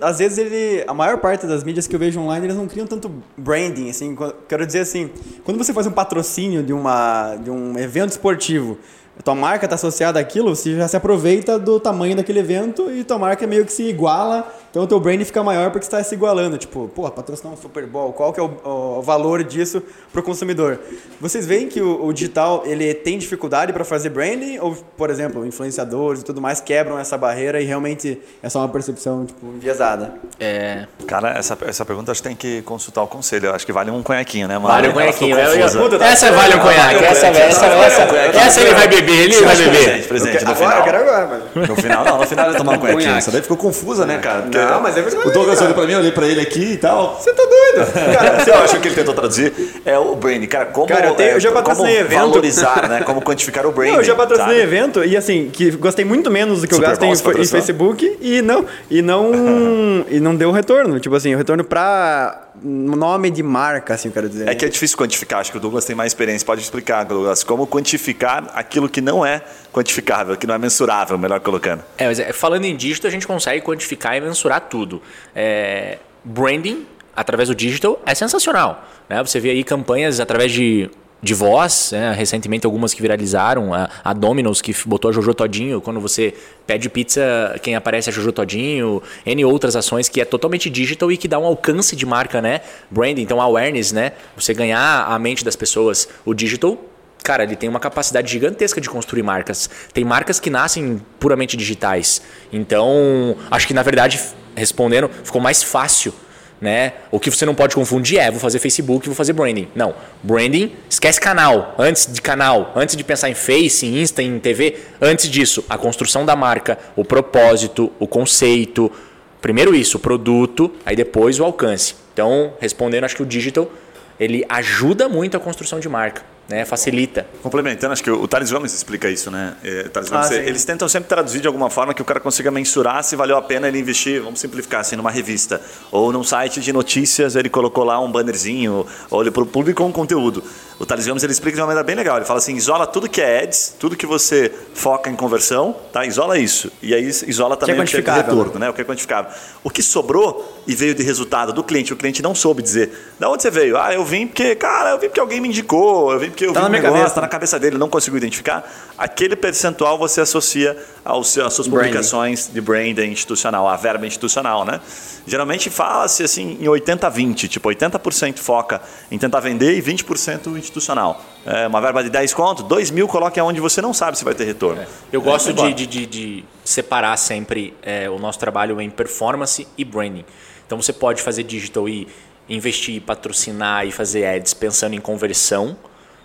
às vezes ele, a maior parte das mídias que eu vejo online, eles não criam tanto branding, assim, qu- quero dizer assim, quando você faz um patrocínio de uma de um evento esportivo, tua marca está associada àquilo, você já se aproveita do tamanho daquele evento e tua marca meio que se iguala, então o teu brand fica maior porque está se igualando. Tipo, pô, patrocinar um Super Bowl, qual que é o, o valor disso para o consumidor? Vocês veem que o, o digital ele tem dificuldade para fazer branding ou, por exemplo, influenciadores e tudo mais quebram essa barreira e realmente é só uma percepção tipo enviesada? É, Cara, essa, essa pergunta acho que tem que consultar o conselho. Eu acho que vale um conhaquinho, né, mano? vale ficou conhaquinho. Essa vale o conhaque. Essa, essa, essa, essa ele vai beber beber, ele vai beber. Presente, presente. No Agora, eu final. quero agora, mano. No final, não, no final ele tomar um. Conhaque. Essa daí ficou confusa, né, cara? Porque Não, mas é verdade, O Douglas olhou pra mim, eu olhei pra ele aqui e tal. Você tá doido? Cara, você acha que ele tentou traduzir? É o branding, cara. Como, Cara, eu tenho- é, eu já como patrocinei evento. valorizar, né? Como quantificar o branding. Não, eu já patrocinei sabe? evento e assim, que gostei muito menos do que eu Super gasto em, em? Facebook e não, e não, e não deu retorno. Tipo assim, o retorno pra nome de marca, assim, eu quero dizer. É que é difícil quantificar, acho que o Douglas tem mais experiência. Pode explicar, Douglas, como quantificar aquilo que não é quantificável, que não é mensurável, melhor colocando. É, mas é, falando em dígito, a gente consegue quantificar e mensurar tudo. É, branding, através do digital, é sensacional. Né? Você vê aí campanhas através de, de voz, né? recentemente algumas que viralizaram, a, a Domino's que botou a Jojo Todinho, quando você pede pizza, quem aparece é Jojo Todinho, N outras ações que é totalmente digital e que dá um alcance de marca, né? Branding, então awareness, né? Você ganhar a mente das pessoas. O digital Cara, ele tem uma capacidade gigantesca de construir marcas. Tem marcas que nascem puramente digitais. Então, acho que na verdade, respondendo, ficou mais fácil. Né? O que você não pode confundir é vou fazer Facebook, vou fazer branding. Não, branding, esquece canal. Antes de canal, antes de pensar em Face, em Insta, em TV, antes disso, a construção da marca, o propósito, o conceito. Primeiro isso, o produto, aí depois o alcance. Então, respondendo, acho que o digital ele ajuda muito a construção de marca, né? Facilita. Complementando, acho que o Thales Gomes explica isso, né? É, Thales Gomes, Ah, sim. eles tentam sempre traduzir de alguma forma que o cara consiga mensurar se valeu a pena ele investir, vamos simplificar assim, numa revista. Ou num site de notícias, ele colocou lá um bannerzinho, ou ele publicou um conteúdo. O Thales Gomes ele explica de uma maneira bem legal. Ele fala assim: isola tudo que é ads, tudo que você foca em conversão, tá? Isola isso. E aí isola também o que é retorno, né? O que é quantificável. O que sobrou e veio de resultado do cliente, o cliente não soube dizer. Da onde você veio? Ah, eu vim porque, cara, eu vim porque alguém me indicou, eu vim porque eu Tá vi na um minha negócio, cabeça. tá na cabeça dele, não conseguiu identificar. Aquele percentual você associa aos às suas Branding. publicações de branding institucional, a verba institucional, né? Geralmente fala-se assim em 80-20, tipo 80% foca em tentar vender e 20% institucional. É uma verba de 10 conto, 2 mil coloque aonde você não sabe se vai ter retorno. Eu gosto É, de, de, de- de separar sempre é, o nosso trabalho em performance e branding. Então você pode fazer digital e investir, patrocinar e fazer ads pensando em conversão.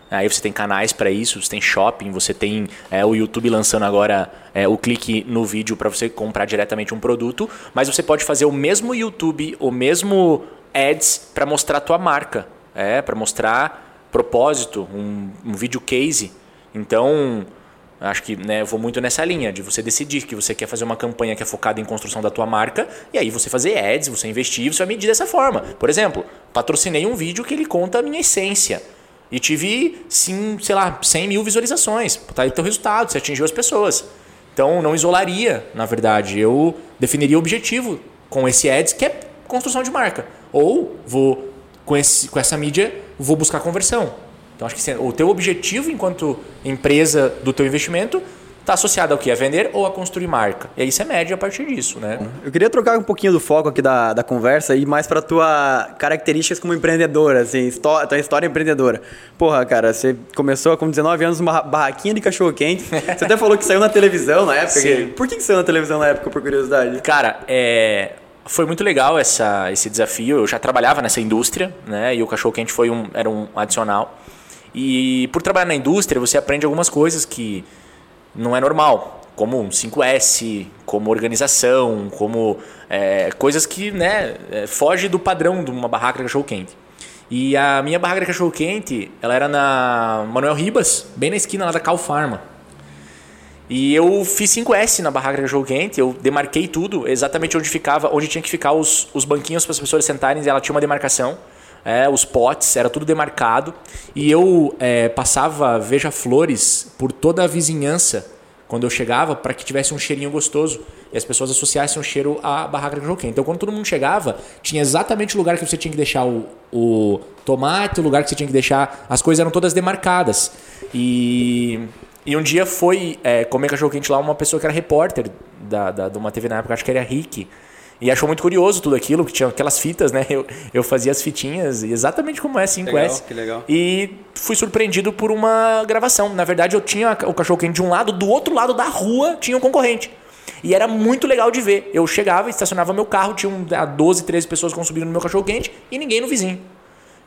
Aí você tem canais para isso, você tem shopping, você tem é, o YouTube lançando agora é, o clique no vídeo para você comprar diretamente um produto, mas você pode fazer o mesmo YouTube, o mesmo ads para mostrar a tua marca, é, para mostrar propósito, um, um vídeo case. Então, Acho que né, vou muito nessa linha de você decidir que você quer fazer uma campanha que é focada em construção da tua marca e aí você fazer ads, você investir, você vai medir dessa forma. Por exemplo, patrocinei um vídeo que ele conta a minha essência e tive, sim, sei lá, 100 mil visualizações. Tá aí teu resultado, você atingiu as pessoas. Então não isolaria, na verdade, eu definiria o objetivo com esse ads que é construção de marca. Ou vou com, esse, com essa mídia vou buscar conversão. Então acho que o teu objetivo enquanto empresa do teu investimento está associado ao que? A vender ou a construir marca. E aí você mede a partir disso, né? Eu queria trocar um pouquinho do foco aqui da, da conversa e mais pra tua características como empreendedora, assim, histó- tua história empreendedora. Porra, cara, você começou com 19 anos uma barraquinha de cachorro-quente. Você até falou que saiu na televisão na época. Sim. Por que, que saiu na televisão na época, por curiosidade? Cara, é, foi muito legal essa, esse desafio. Eu já trabalhava nessa indústria, né? E o cachorro quente foi um, era um adicional. E por trabalhar na indústria, você aprende algumas coisas que não é normal, como um 5S, como organização, como é, coisas que né, é, foge do padrão de uma barraca de cachorro quente. E a minha barraca de cachorro quente, ela era na Manuel Ribas, bem na esquina lá da Cal Pharma. E eu fiz 5S na barraca de cachorro quente, eu demarquei tudo exatamente onde ficava, onde tinha que ficar os, os banquinhos para as pessoas sentarem, ela tinha uma demarcação. É, os potes, era tudo demarcado. E eu é, passava veja-flores por toda a vizinhança quando eu chegava para que tivesse um cheirinho gostoso e as pessoas associassem o cheiro à barraca de quente. Então quando todo mundo chegava, tinha exatamente o lugar que você tinha que deixar o, o tomate, o lugar que você tinha que deixar. As coisas eram todas demarcadas. E e um dia foi é, comer cachorro quente lá uma pessoa que era repórter da, da, de uma TV na época, acho que era Rick. E achou muito curioso tudo aquilo, que tinha aquelas fitas, né? Eu, eu fazia as fitinhas, exatamente como é 5S. Legal, que legal. E fui surpreendido por uma gravação. Na verdade, eu tinha o cachorro quente de um lado, do outro lado da rua tinha um concorrente. E era muito legal de ver. Eu chegava, estacionava meu carro, tinha um, ah, 12, 13 pessoas consumindo no meu cachorro quente e ninguém no vizinho.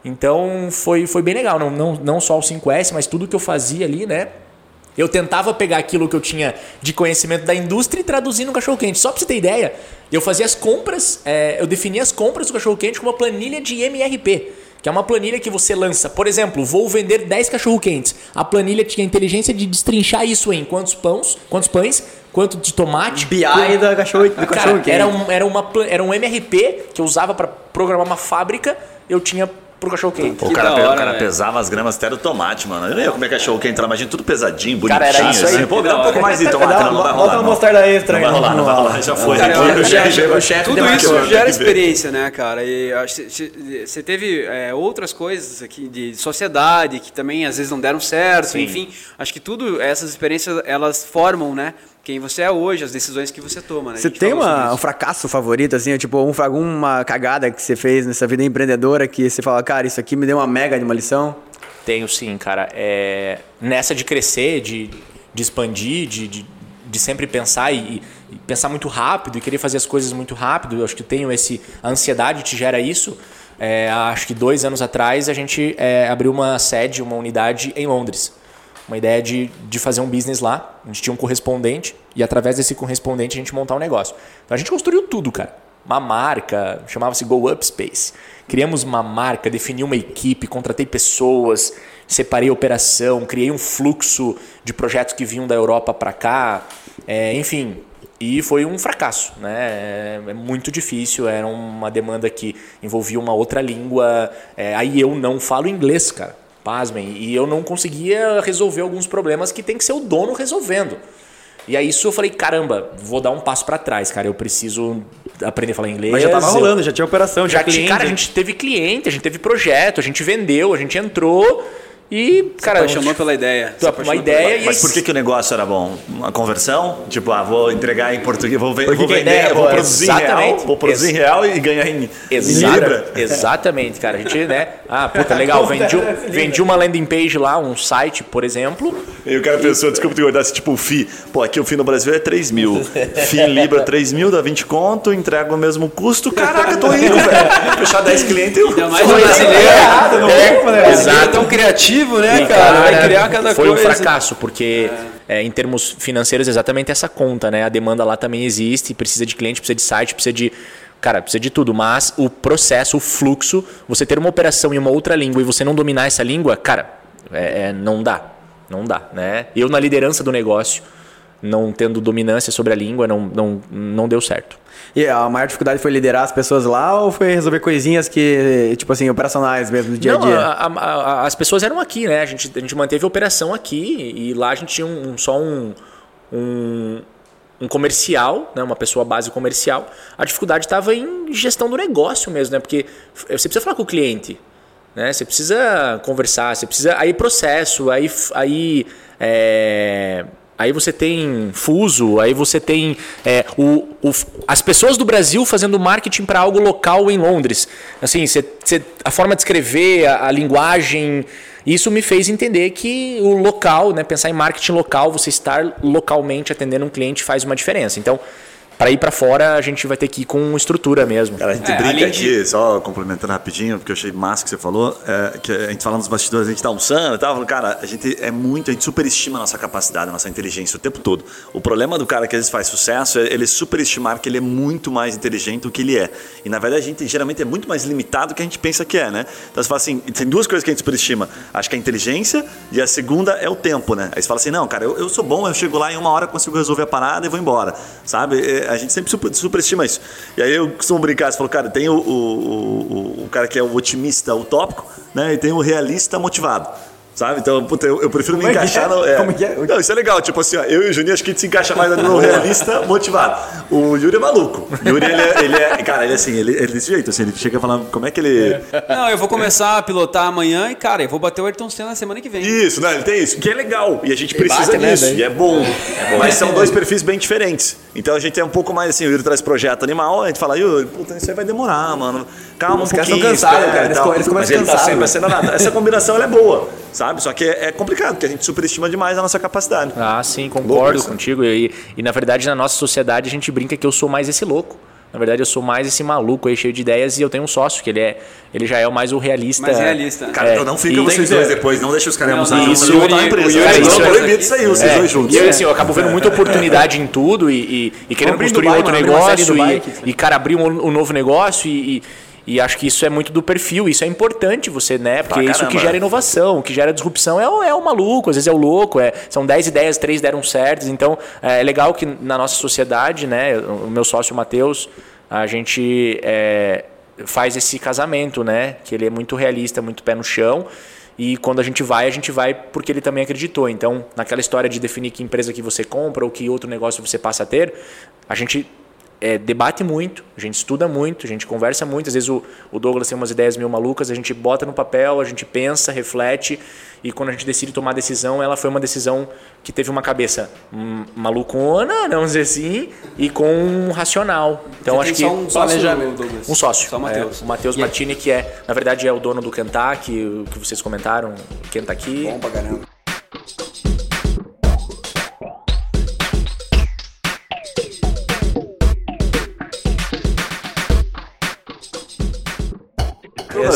Então foi, foi bem legal. Não, não, não só o 5S, mas tudo que eu fazia ali, né? Eu tentava pegar aquilo que eu tinha de conhecimento da indústria e traduzir no cachorro-quente. Só pra você ter ideia, eu fazia as compras, é, eu definia as compras do cachorro-quente com uma planilha de MRP. Que é uma planilha que você lança. Por exemplo, vou vender 10 cachorro-quentes. A planilha tinha a inteligência de destrinchar isso em quantos pães, quantos pães, quanto de tomate. BI quanto- da cachorro, do Cara, cachorro quente. era um, era, uma, era um MRP que eu usava para programar uma fábrica, eu tinha pro cachorro quente. O Que cara, hora, o cara pesava as gramas até do tomate, mano. Eu não ia comer cachorro quente, imagina tudo pesadinho, bonitinho. Cara, era isso aí. assim. Pô, dá um pouco mais de tomate, não, uma- vai bota rolar. uma não. mostarda extra Não vai aí, rolar, não vai rolar, já foi. Cara, eu- o chefe- o chefe Tudo isso uma- gera experiência, né, cara? E você teve é, outras coisas aqui de sociedade que também às vezes não deram certo, Sim. enfim. Acho que tudo, essas experiências, elas formam, né? Quem você é hoje, as decisões que você toma, né? Você tem uma, um fracasso favorito, assim, tipo, um, alguma cagada que você fez nessa vida empreendedora que você fala, cara, isso aqui me deu uma mega de uma lição? Tenho sim, cara. É, nessa de crescer, de, de expandir, de, de, de sempre pensar e, e pensar muito rápido e querer fazer as coisas muito rápido, eu acho que tenho esse. A ansiedade te gera isso. É, acho que dois anos atrás a gente é, abriu uma sede, uma unidade em Londres. Uma ideia de, de fazer um business lá. A gente tinha um correspondente e através desse correspondente a gente montar um negócio. Então a gente construiu tudo, cara. Uma marca, chamava-se Go Up Space. Criamos uma marca, defini uma equipe, contratei pessoas, separei a operação, criei um fluxo de projetos que vinham da Europa para cá, é, enfim. E foi um fracasso, né? É, é muito difícil, era uma demanda que envolvia uma outra língua. é, aí eu não falo inglês, cara. Pasmem. E eu não conseguia resolver alguns problemas que tem que ser o dono resolvendo. E aí isso eu falei, caramba, vou dar um passo para trás, cara. Eu preciso aprender a falar inglês. Mas já tava eu- rolando, já tinha operação, já tinha tinha, cliente. cara, a gente teve cliente, a gente teve projeto, a gente vendeu, a gente entrou e, cara, apaixonou pela ideia. Se uma ideia pela- e Mas por que, que o negócio era bom? Uma conversão? Tipo, ah, vou entregar em português, vou, ve- Por que vou vender, é vou produzir em real, Exatamente. vou produzir em real e ganhar em, Exata- libra. Exatamente, cara. A gente, né? Ah, puta, legal. Vendi, um- vendi uma landing page lá, um site, por exemplo. E o cara pensou, desculpa te engordar, tipo o FI. Pô, aqui o FI no Brasil é 3 mil. FI em Libra 3 mil, dá 20 conto, entrega o mesmo custo. Caraca, tô rico, velho. Fechar 10 clientes eu. Ainda mais o brasileiro. é, foi, né? brasileiro Exato. tão criativo, né, cara? Vai criar cada foi coisa. um fracasso, porque é, em termos financeiros, exatamente essa conta, né? A demanda lá também existe, precisa de cliente, precisa de site, precisa de. Cara, precisa de tudo, mas o processo, o fluxo, você ter uma operação em uma outra língua e você não dominar essa língua, cara, é, é, não dá. Não dá, né? Eu na liderança do negócio, não tendo dominância sobre a língua, não, não, não deu certo. E a maior dificuldade foi liderar as pessoas lá ou foi resolver coisinhas que, tipo assim, operacionais mesmo, do dia a Não, dia? a- a- a- as pessoas eram aqui, né? A gente, a gente manteve a operação aqui e lá a gente tinha um, só um, um, um comercial, né? uma pessoa base comercial. A dificuldade estava em gestão do negócio mesmo, né? Porque você precisa falar com o cliente, né? Você precisa conversar, você precisa. Aí processo, aí. aí é, Aí você tem fuso, aí você tem é, o, o- as pessoas do Brasil fazendo marketing para algo local em Londres. Assim, você- você- a forma de escrever, a, a linguagem, isso me fez entender que o local, né, pensar em marketing local, você estar localmente atendendo um cliente faz uma diferença. Então, para ir para fora, a gente vai ter que ir com estrutura mesmo. Cara, a gente É, brinca aqui, de- só complementando rapidinho, porque eu achei massa que você falou, é, que a gente falando nos bastidores, a gente tá almoçando e tal, falando, cara, a gente é muito, a gente superestima a nossa capacidade, a nossa inteligência o tempo todo. O problema do cara que às vezes faz sucesso é ele superestimar que ele é muito mais inteligente do que ele é. E na verdade a gente geralmente é muito mais limitado do que a gente pensa que é, né? Então você fala assim, tem duas coisas que a gente superestima. Acho que a inteligência e a segunda é o tempo, né? Aí você fala assim, não, cara, eu, eu sou bom, eu chego lá em uma hora consigo resolver a parada e vou embora, sabe? É, A gente sempre super- superestima isso. E aí eu costumo brincar, você falou, cara, tem o, o, o, o cara que é o otimista utópico, né? E tem o realista motivado. Sabe? Então, puta, eu, eu prefiro me Como é que encaixar é? no. é. Como que é? Não, isso é legal. Tipo assim, ó, eu e o Juninho acho que a gente se encaixa mais no realista motivado. O Yuri é maluco. O Yuri, ele é, ele é- Cara, ele é assim, ele, ele é desse jeito, assim, ele chega falando como é que ele. Não, eu vou começar a pilotar amanhã e, cara, eu vou bater o Ayrton Senna na semana que vem. Isso, né? Ele tem isso, que é legal. E a gente precisa bate, né, disso. daí? e é bom. Mas são dois perfis bem diferentes. Então a gente é um pouco mais assim, o Yuri traz projeto animal, a gente fala, Yuri, puta, isso aí vai demorar, mano. Calma Os um caras pouquinho. tão cansados, cara, eles tal." co- eles começam ele tá cansados, sempre né? acelerado. Essa combinação ela é boa, sabe? Só que é, é complicado, porque a gente superestima demais a nossa capacidade. Ah, sim, Louco concordo isso. contigo. E, e na verdade, na nossa sociedade, a gente brinca que eu sou mais esse louco. Na verdade, eu sou mais esse maluco aí, cheio de ideias, e eu tenho um sócio, que ele, é, ele já é o mais o realista. Mais realista. Cara, É, então não fica e- vocês dois depois, não deixa os caras Não, almoçar não, juntos, o vão voltar à Yuri- empresa. Cara, isso não, proibido sair, vocês É, dois juntos. E eu, assim, eu acabo vendo muita oportunidade em tudo e, e, e querendo construir Dubai, outro mano, em negócio Dubai, e, que- e, cara, abrir um, um novo negócio e, e, e acho que isso é muito do perfil, isso é importante você, né? Porque isso que gera inovação, o que gera disrupção é o, é o maluco, às vezes é o louco, é, são 10 ideias, três deram certas, então é legal que na nossa sociedade, né, o meu sócio Matheus, a gente é, faz esse casamento, né, que ele é muito realista, muito pé no chão, e quando a gente vai, a gente vai porque ele também acreditou. Então, naquela história de definir que empresa que você compra ou que outro negócio você passa a ter, a gente é, debate muito, a gente estuda muito, a gente conversa muito. Às vezes o, o Douglas tem umas ideias meio malucas, a gente bota no papel, a gente pensa, reflete e quando a gente decide tomar a decisão, ela foi uma decisão que teve uma cabeça malucona, vamos dizer assim, e com um racional. Então Você acho que só um planejamento, Douglas. um sócio. Só o Matheus. É, o Matheus Martini, que é, na verdade, é o dono do Kentucky, o que vocês comentaram, Kentucky. Bom pra caramba.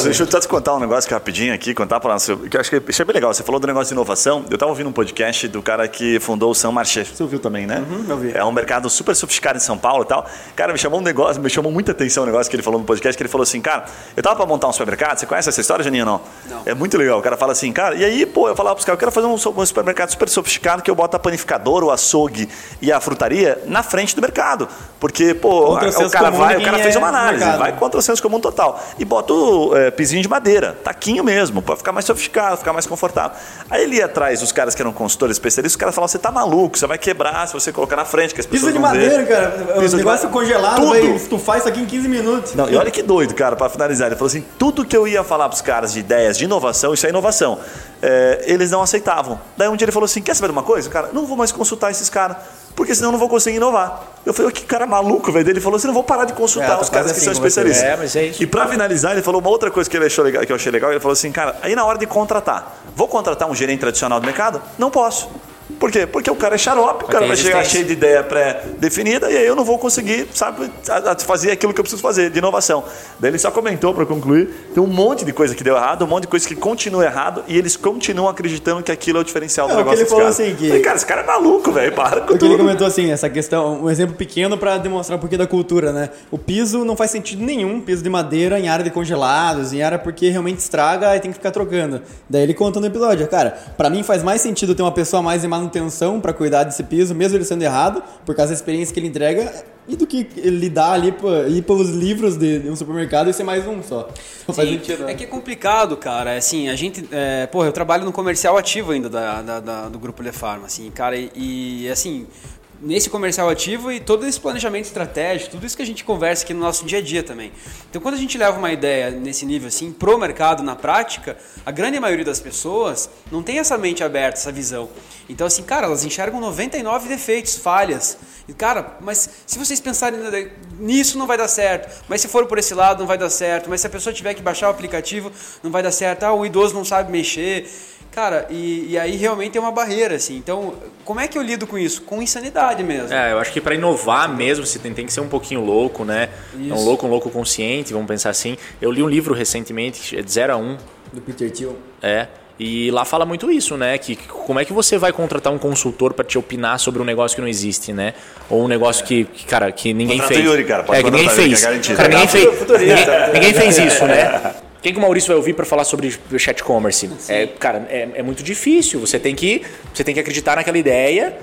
Deixa eu só te contar um negócio que rapidinho aqui, contar para. Que eu acho que achei bem legal. Você falou do negócio de inovação. Eu estava ouvindo um podcast do cara que fundou o São Marché. Você ouviu também, né? eu vi. É um mercado super sofisticado em São Paulo e tal. Cara, me chamou um negócio, me chamou muita atenção o negócio que ele falou no podcast, que ele falou assim, cara, eu tava para montar um supermercado. Você conhece essa história, Janinho, não? Não. É muito legal. O cara fala assim, cara, e aí, pô, eu falava pros caras, eu quero fazer um, su- supermercado super sofisticado que eu boto a panificadora, o açougue e a frutaria na frente do mercado. Porque, pô, o cara vai, o cara fez é uma análise, mercado. vai contra o senso comum total. E bota o é, pisinho de madeira, taquinho mesmo, para ficar mais sofisticado, ficar mais confortável. Aí ele ia atrás dos caras que eram consultores especialistas, os caras falavam: você tá maluco, você vai quebrar se você colocar na frente, que as pessoas Piso de vão ver." madeira, cara. Piso o de negócio ma- congelado, Tudo. vai estufar isso aqui em 15 minutos. Não, e olha que doido, cara, para finalizar. Ele falou assim: tudo que eu ia falar pros caras de ideias de inovação, isso é inovação, é, eles não aceitavam. Daí um dia ele falou assim: quer saber de uma coisa? Cara, não vou mais consultar esses caras, porque senão eu não vou conseguir inovar. Eu falei, que cara maluco, velho. Ele falou assim: não vou parar de consultar É, tá os caras quase que assim são especialistas. É, mas é isso. E para finalizar, ele falou uma outra coisa que, ele achou legal, que eu achei legal. Ele falou assim, cara, aí na hora de contratar, vou contratar um gerente tradicional do mercado? Não posso. Por quê? Porque o cara é xarope, o cara vai chegar cheio de ideia pré-definida e aí eu não vou conseguir, sabe, fazer aquilo que eu preciso fazer, de inovação. Daí ele só comentou, para concluir, tem um monte de coisa que deu errado, um monte de coisa que continua errado e eles continuam acreditando que aquilo é o diferencial do É, o que negócio ele falou caras. assim, que- Falei, cara, esse cara é maluco, velho, para com Porque ele tudo. comentou assim, essa questão, um exemplo pequeno pra demonstrar o porquê da cultura, né? O piso não faz sentido nenhum, piso de madeira em área de congelados, em área porque realmente estraga e tem que ficar trocando. Daí ele conta no episódio, cara, pra mim faz mais sentido ter uma pessoa mais de manutenção pra cuidar desse piso, mesmo ele sendo errado, por causa da experiência que ele entrega, e do que ele lidar ali, ir pelos livros de, de um supermercado e ser mais um só. Sim, né? É que é complicado, cara. Assim, a gente. É, porra, eu trabalho no comercial ativo ainda da, da- da- do Grupo Lefarma, assim, cara, e, e, assim. Nesse comercial ativo e todo esse planejamento estratégico, tudo isso que a gente conversa aqui no nosso dia a dia também. Então, quando a gente leva uma ideia nesse nível assim pro mercado na prática, a grande maioria das pessoas não tem essa mente aberta, essa visão. Então, assim, cara, elas enxergam 99 defeitos, falhas. E, cara, mas se vocês pensarem nisso, não vai dar certo. Mas se for por esse lado, não vai dar certo. Mas se a pessoa tiver que baixar o aplicativo, não vai dar certo. Ah, o idoso não sabe mexer. Cara, e, e aí realmente é uma barreira, assim. Então, como é que eu lido com isso? Com insanidade mesmo. É, eu acho que para inovar mesmo, você tem, tem que ser um pouquinho louco, né? É um Isso. louco, um louco consciente, vamos pensar assim. Eu li um livro recentemente, é de 0 a 1, Do Peter Thiel. É. E lá fala muito isso, né? Que que- como é que você vai contratar um consultor para te opinar sobre um negócio que não existe, né? Ou um negócio que, que, cara, que ninguém Contrata fez. Yuri, cara. Pode é, que ninguém o Yuri, fez. que é. Cara, ninguém fez. Futurista. Ninguém, ninguém fez isso, né? Quem que o Maurício vai ouvir para falar sobre o chat commerce? É, cara, é, é muito difícil. Você tem que, você tem que acreditar naquela ideia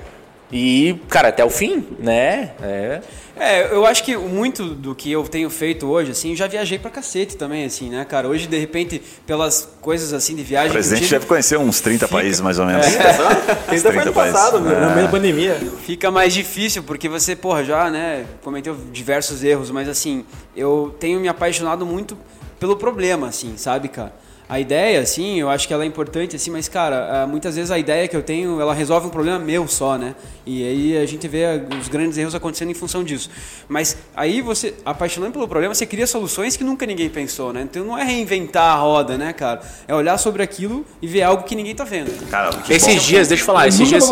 e, cara, até o fim, né? É. É, eu acho que muito do que eu tenho feito hoje, assim, eu já viajei pra cacete também, assim, né, cara? Hoje, de repente, pelas coisas assim de O viagem. eu presidente tive, deve conhecer uns 30 países, mais ou menos. Esse foi 30 ano países. passado, É. meio da pandemia. Fica mais difícil, porque você, porra, já, né, cometeu diversos erros, mas assim, eu tenho me apaixonado muito pelo problema, assim, sabe, cara? A ideia, assim, eu acho que ela é importante, assim, mas, cara, muitas vezes a ideia que eu tenho, ela resolve um problema meu só, né? E aí a gente vê os grandes erros acontecendo em função disso. Mas aí você, apaixonando pelo problema, você cria soluções que nunca ninguém pensou, né? Então não é reinventar a roda, né, cara? É olhar sobre aquilo e ver algo que ninguém tá vendo. Cara, que Esses bom. dias, deixa eu falar, esses Nunca dias.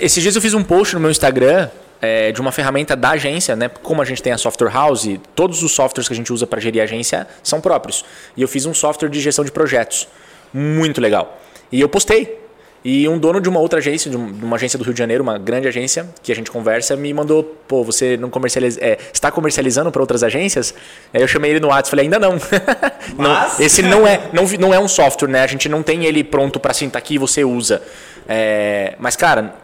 Esses dias eu fiz um post no meu Instagram é, de uma ferramenta da agência, né? Como a gente tem a software house, todos os softwares que a gente usa para gerir a agência são próprios. E eu fiz um software de gestão de projetos, muito legal. E eu postei. E um dono de uma outra agência, de uma agência do Rio de Janeiro, uma grande agência, que a gente conversa, me mandou, pô, você não comercializa, é, está comercializando para outras agências? Aí eu chamei ele no WhatsApp e falei, ainda não. não. Esse não é, não, não é um software, né? A gente não tem ele pronto para assim, tá aqui e você usa. É, mas, cara,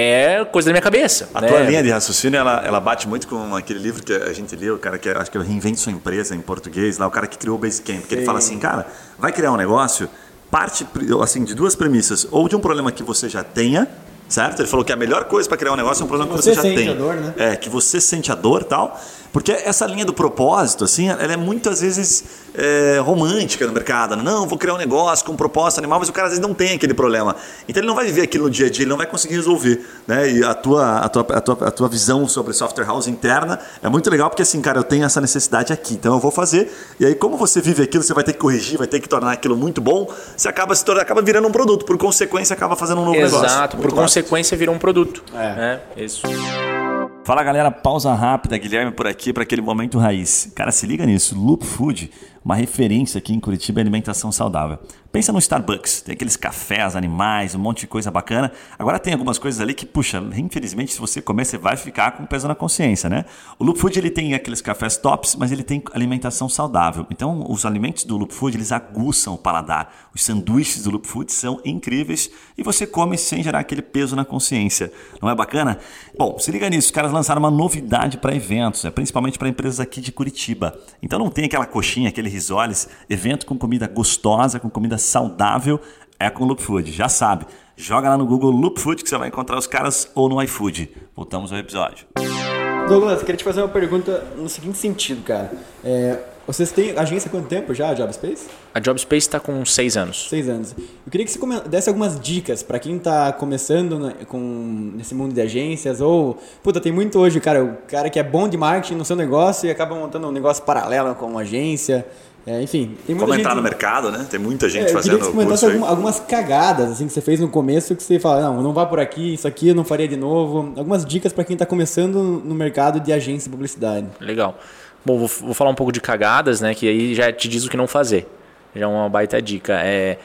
é coisa da minha cabeça. A né? tua linha de raciocínio, ela, ela bate muito com aquele livro que a gente leu, o cara que é, acho que é Reinvente Sua Empresa em português, lá o cara que criou o Basecamp, que ele fala assim, cara, vai criar um negócio, parte assim de duas premissas, ou de um problema que você já tenha, certo? Ele falou que a melhor coisa para criar um negócio é um problema que você, Você já sente tem. a dor, né? É, que você sente a dor tal. Porque essa linha do propósito, assim, ela é muitas vezes é, romântica no mercado. Não, vou criar um negócio com um propósito animal, mas o cara às vezes não tem aquele problema. Então ele não vai viver aquilo no dia a dia, ele não vai conseguir resolver. Né? E a tua, a, tua, a, tua, a tua visão sobre software house interna é muito legal, porque assim, cara, eu tenho essa necessidade aqui, então eu vou fazer. E aí, como você vive aquilo, você vai ter que corrigir, vai ter que tornar aquilo muito bom, você acaba se tornando, acaba virando um produto. Por consequência, acaba fazendo um novo negócio. Exato, por massa. consequência virou um produto. É. Isso. Fala galera, pausa rápida, Guilherme por aqui para aquele momento raiz. Cara, se liga nisso, Loop Food, uma referência aqui em Curitiba em alimentação saudável. Pensa no Starbucks, tem aqueles cafés, animais, um monte de coisa bacana. Agora tem algumas coisas ali que, puxa, infelizmente se você comer, você vai ficar com peso na consciência, né? O Loop Food ele tem aqueles cafés tops, mas ele tem alimentação saudável. Então, os alimentos do Loop Food, eles aguçam o paladar. Os sanduíches do Loop Food são incríveis e você come sem gerar aquele peso na consciência. Não é bacana? Bom, se liga nisso, caras lançaram uma novidade para eventos, né? principalmente para empresas aqui de Curitiba. Então não tem aquela coxinha, aquele risoles, evento com comida gostosa, com comida saudável, é com Loop Food, já sabe. Joga lá no Google Loop Food que você vai encontrar os caras ou no iFood. Voltamos ao episódio. Douglas, queria te fazer uma pergunta no seguinte sentido, cara. É, vocês têm agência há quanto tempo já, Jobspace? A Jobspace está com seis anos. Seis anos. Eu queria que você desse algumas dicas para quem tá começando né, com, nesse mundo de agências ou... Puta, tem muito hoje, cara, o cara que é bom de marketing no seu negócio e acaba montando um negócio paralelo com uma agência. É, enfim, tem muita Como gente... entrar no mercado, né? Tem muita É, gente eu queria fazendo que você comentasse curso algumas cagadas assim que você fez no começo que você fala, não, não vá por aqui, isso aqui eu não faria de novo. Algumas dicas para quem tá começando no mercado de agência e publicidade. Legal. Bom, vou, vou falar um pouco de cagadas, né? Que aí já te diz o que não fazer. Já é uma baita dica. É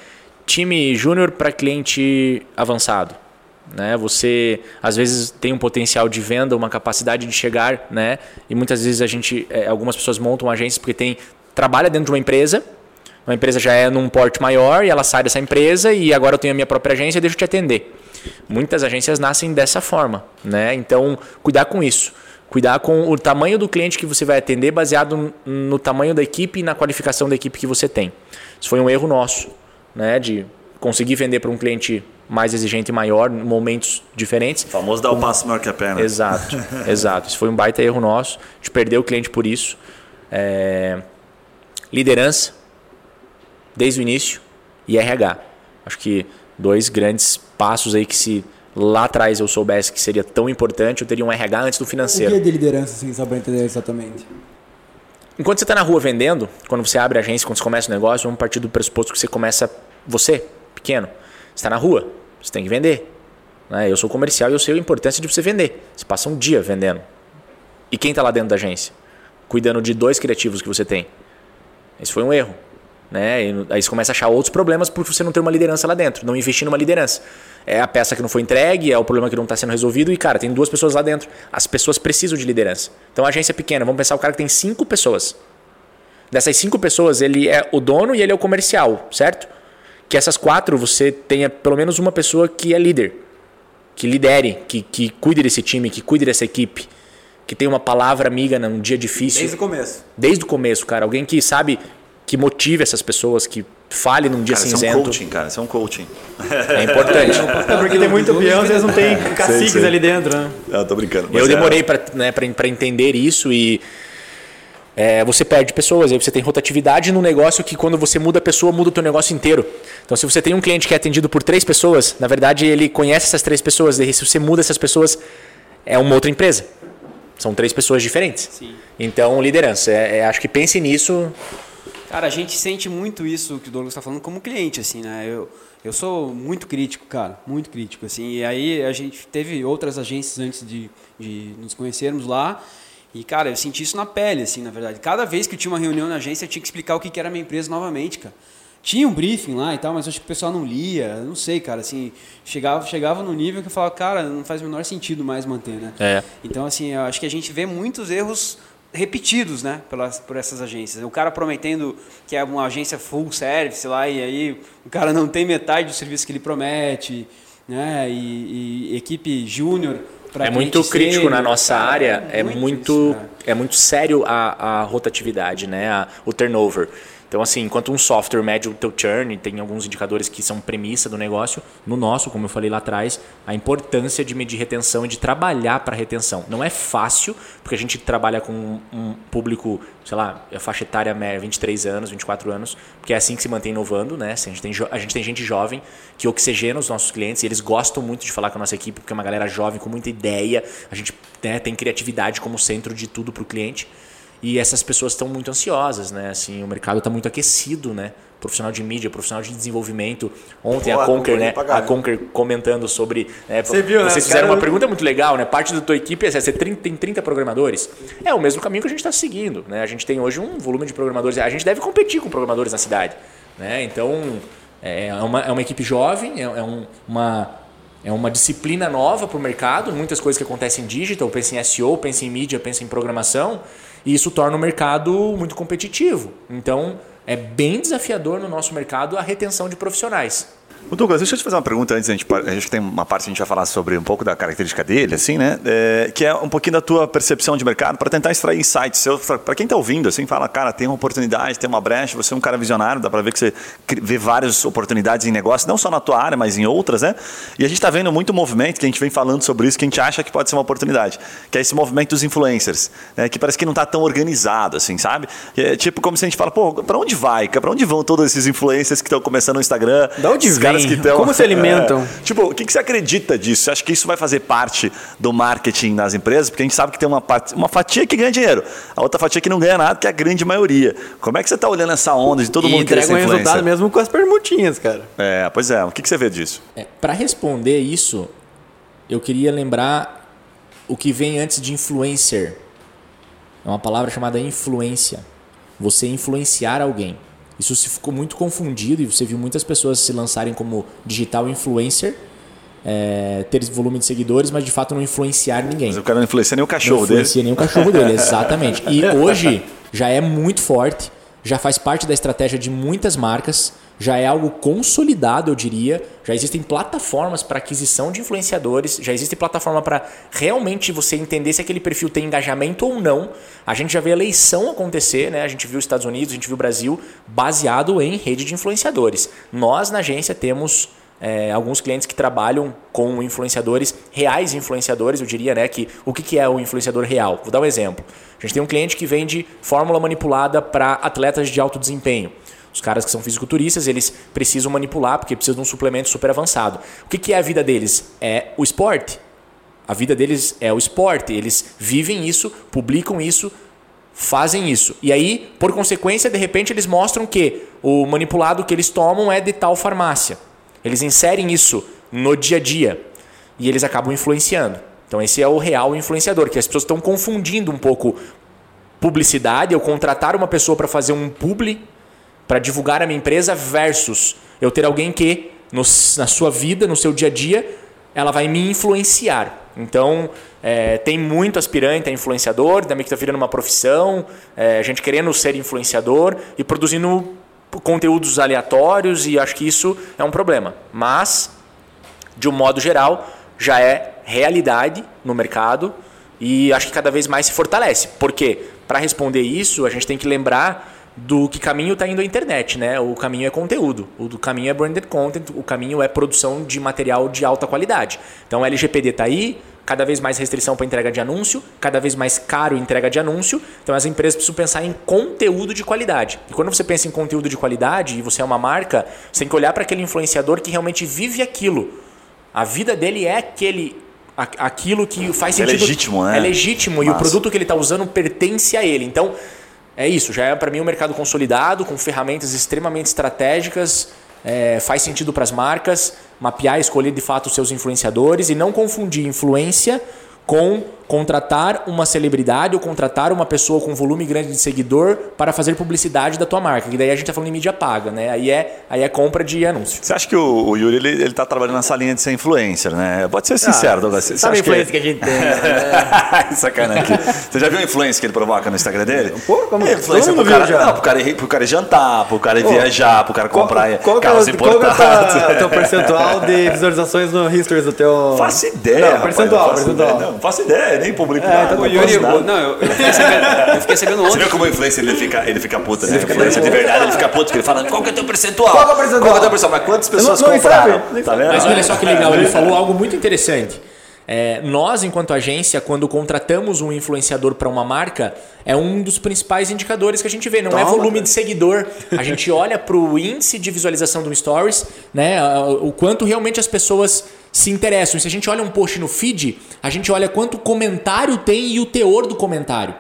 time júnior para cliente avançado. Né? Você às vezes tem um potencial de venda, uma capacidade de chegar, né? E muitas vezes a gente, é, algumas pessoas montam agências porque tem trabalha dentro de uma empresa, uma empresa já é num porte maior e ela sai dessa empresa e agora eu tenho a minha própria agência e deixa eu te atender. Muitas agências nascem dessa forma, né? Então, cuidar com isso. Cuidar com o tamanho do cliente que você vai atender baseado no tamanho da equipe e na qualificação da equipe que você tem. Isso foi um erro nosso, né? De conseguir vender para um cliente mais exigente e maior em momentos diferentes. O famoso dar o passo maior que a perna. Exato, exato. Isso foi um baita erro nosso. A gente perdeu o cliente por isso. É, Liderança, desde o início, e RH. Acho que dois grandes passos aí que se lá atrás eu soubesse que seria tão importante, eu teria um RH antes do O que financeiro. é de liderança, assim, só para entender exatamente? Enquanto você está na rua vendendo, quando você abre a agência, quando você começa o negócio, vamos partir do pressuposto que você começa, você, pequeno, você está na rua, você tem que vender. Né? Eu sou comercial e eu sei a importância de você vender. Você passa um dia vendendo. E quem está lá dentro da agência? Cuidando de dois criativos que você tem. Esse foi um erro. Né? E aí você começa a achar outros problemas por você não ter uma liderança lá dentro, não investir numa liderança. É a peça que não foi entregue, é o problema que não está sendo resolvido e, cara, tem duas pessoas lá dentro. As pessoas precisam de liderança. Então a agência é pequena, vamos pensar o cara que tem cinco pessoas. Dessas cinco pessoas, ele é o dono e ele é o comercial, certo? Que essas quatro você tenha pelo menos uma pessoa que é líder, que lidere, que, que cuide desse time, que cuide dessa equipe, que tenha uma palavra amiga num dia difícil. Desde o começo. Desde o começo, cara. Alguém que sabe, que motive essas pessoas, que fale num dia Cara, isso é um cinzento. coaching, cara. Isso é um coaching. É importante. É porque tem muito peão, às vezes não tem caciques sei. ali dentro, né? Eu tô brincando. Eu é- demorei para né, pra- pra entender isso e é, você perde pessoas, aí você tem rotatividade no negócio que quando você muda a pessoa, muda o teu negócio inteiro. Então se você tem um cliente que é atendido por três pessoas, na verdade ele conhece essas três pessoas, daí se você muda essas pessoas, é uma outra empresa. São três pessoas diferentes. Sim. Então, liderança. É, é, acho que pense nisso. Cara, a gente sente muito isso que o Douglas está falando como cliente, assim, né? Eu, Eu sou muito crítico, cara, muito crítico, assim. E aí a gente teve outras agências antes de, de nos conhecermos lá. E, cara, eu senti isso na pele, assim, na verdade. Cada vez que eu tinha uma reunião na agência, eu tinha que explicar o que era a minha empresa novamente, cara. Tinha um briefing lá e tal, mas acho que o pessoal não lia, não sei, cara, assim, chegava, chegava no nível que eu falava, cara, não faz o menor sentido mais manter, né? É. Então, assim, eu acho que a gente vê muitos erros repetidos, né, pelas, por essas agências. O cara prometendo que é uma agência full service lá e aí o cara não tem metade do serviço que ele promete, né, e, e equipe júnior é muito crítico na nossa área, é, é muito, muito isso, é. muito sério a, a rotatividade, né? A, o turnover. Então, assim, enquanto um software mede o teu churn, tem alguns indicadores que são premissa do negócio, no nosso, como eu falei lá atrás, a importância de medir retenção e de trabalhar para retenção. Não é fácil, porque a gente trabalha com um público, sei lá, a faixa etária média, 23 anos, 24 anos, porque é assim que se mantém inovando, né? A, gente tem, a gente tem gente jovem que oxigena os nossos clientes e eles gostam muito de falar com a nossa equipe, porque é uma galera jovem com muita ideia, a gente né, tem criatividade como centro de tudo para o cliente. E essas pessoas estão muito ansiosas, né? Assim, o mercado está muito aquecido, né? Profissional de mídia, profissional de desenvolvimento. Ontem Pô, a Conquer, né? A Conquer comentando sobre. Né, Você viu, Vocês né? fizeram uma pergunta muito legal, né? Parte da tua equipe é você tem 30 programadores. É o mesmo caminho que a gente está seguindo, né? A gente tem hoje um volume de programadores. A gente deve competir com programadores na cidade, né? Então é uma, é uma equipe jovem, é, é um, uma é uma disciplina nova para o mercado, muitas coisas que acontecem em digital, pensa em SEO, pensa em mídia, pensa em programação. E isso torna o mercado muito competitivo. Então, é bem desafiador no nosso mercado a retenção de profissionais. O Douglas, deixa eu te fazer uma pergunta antes. A gente, a gente tem uma parte que a gente vai falar sobre um pouco da característica dele, assim, né? É, que é um pouquinho da tua percepção de mercado para tentar extrair insights. Para quem está ouvindo, assim, fala, cara, tem uma oportunidade, tem uma brecha, você é um cara visionário, dá para ver que você vê várias oportunidades em negócio, não só na tua área, mas em outras, né? E a gente está vendo muito movimento, que a gente vem falando sobre isso, que a gente acha que pode ser uma oportunidade, que é esse movimento dos influencers, né? que parece que não está tão organizado, assim, sabe? É tipo como se a gente fala, pô, para onde vai? Para onde vão todos esses influencers que estão começando no Instagram? Da onde vem? Caras que estão. Como se alimentam? É, tipo, o que, que você acredita disso? Você acha que isso vai fazer parte do marketing nas empresas? Porque a gente sabe que tem uma, parte, uma fatia que ganha dinheiro, a outra fatia que não ganha nada, que é a grande maioria. Como é que você está olhando essa onda de todo e mundo querer ser um resultado mesmo com as permutinhas, cara. É, pois é. O que, que você vê disso? É, Para responder isso, eu queria lembrar o que vem antes de influencer. É uma palavra chamada influência. Você influenciar alguém. Isso se ficou muito confundido e você viu muitas pessoas se lançarem como digital influencer, é, ter volume de seguidores, mas de fato não influenciar ninguém. Mas o cara não influencia nem o cachorro não dele. Não influencia nem o cachorro dele, exatamente. E hoje já é muito forte, já faz parte da estratégia de muitas marcas já é algo consolidado, eu diria. Já existem plataformas para aquisição de influenciadores, já existe plataforma para realmente você entender se aquele perfil tem engajamento ou não. A gente já vê eleição acontecer, né? A gente viu os Estados Unidos, a gente viu o Brasil baseado em rede de influenciadores. Nós na agência temos é, alguns clientes que trabalham com influenciadores, reais influenciadores, eu diria, né? Que o que é o influenciador real? Vou dar um exemplo. A gente tem um cliente que vende fórmula manipulada para atletas de alto desempenho. Os caras que são fisiculturistas, eles precisam manipular porque precisam de um suplemento super avançado. O que, que é a vida deles? É o esporte. A vida deles é o esporte. Eles vivem isso, publicam isso, fazem isso. E aí, por consequência, de repente eles mostram que o manipulado que eles tomam é de tal farmácia. Eles inserem isso no dia a dia e eles acabam influenciando. Então esse é o real influenciador, que as pessoas estão confundindo um pouco publicidade, eu contratar uma pessoa para fazer um publi para divulgar a minha empresa versus eu ter alguém que no, na sua vida, no seu dia a dia, ela vai me influenciar. Então, é, tem muito aspirante a influenciador, também que está virando uma profissão, é, gente querendo ser influenciador e produzindo conteúdos aleatórios e acho que isso é um problema. Mas, de um modo geral, já é realidade no mercado e acho que cada vez mais se fortalece. Porque, para responder isso, a gente tem que lembrar do que caminho está indo a internet, né? O caminho é conteúdo, o do caminho é branded content, o caminho é produção de material de alta qualidade. Então o LGPD está aí, cada vez mais restrição para entrega de anúncio, cada vez mais caro entrega de anúncio. Então as empresas precisam pensar em conteúdo de qualidade. E quando você pensa em conteúdo de qualidade e você é uma marca, você tem que olhar para aquele influenciador que realmente vive aquilo. A vida dele é aquele aquilo que faz é sentido. É legítimo, né? É legítimo Massa. e o produto que ele está usando pertence a ele. Então é isso, já é para mim um mercado consolidado, com ferramentas extremamente estratégicas é, faz sentido para as marcas, mapear, escolher de fato os seus influenciadores e não confundir influência com contratar uma celebridade ou contratar uma pessoa com volume grande de seguidor para fazer publicidade da tua marca. Que daí a gente está falando em mídia paga, né? Aí é, aí é compra de anúncio. Você acha que o, o Yuri ele, ele tá trabalhando nessa linha de ser influencer, né? Pode ser sincero, Douglas. Você Sabe a influência que... a gente tem, né? Sacanagem. Você já viu a influência que ele provoca no Instagram dele? Pô, como- é influência pro cara, já. não, pro cara, ir, pro cara jantar, pro cara ir viajar, pro cara comprar qual, que é, carros o- qual que é o importados. teu- percentual de visualizações no Histories do teu... Faço ideia. Não, rapaz, percentual, não faço percentual. ideia, Não, faço ideia, nem publico É, nada. então O não Yuri, nada. não, eu, eu fiquei sabendo, eu fiquei sabendo Você ontem. viu como o influencer ele fica, ele fica puto, né? influencer de verdade, ele fica puto, porque ele fala, qual que é o teu percentual? Qual que é o percentual? Qual que é o teu percentual? Mas quantas pessoas não- não compraram? sabe, Tá vendo? Mas olha só que legal, ele falou algo muito interessante. É, nós, enquanto agência, quando contratamos um influenciador para uma marca, é um dos principais indicadores que a gente vê. Não é Toma, volume cara. de seguidor. A gente olha para o índice de visualização do Stories, né? O quanto realmente as pessoas se interessam. E se a gente olha um post no feed, a gente olha quanto comentário tem e o teor do comentário.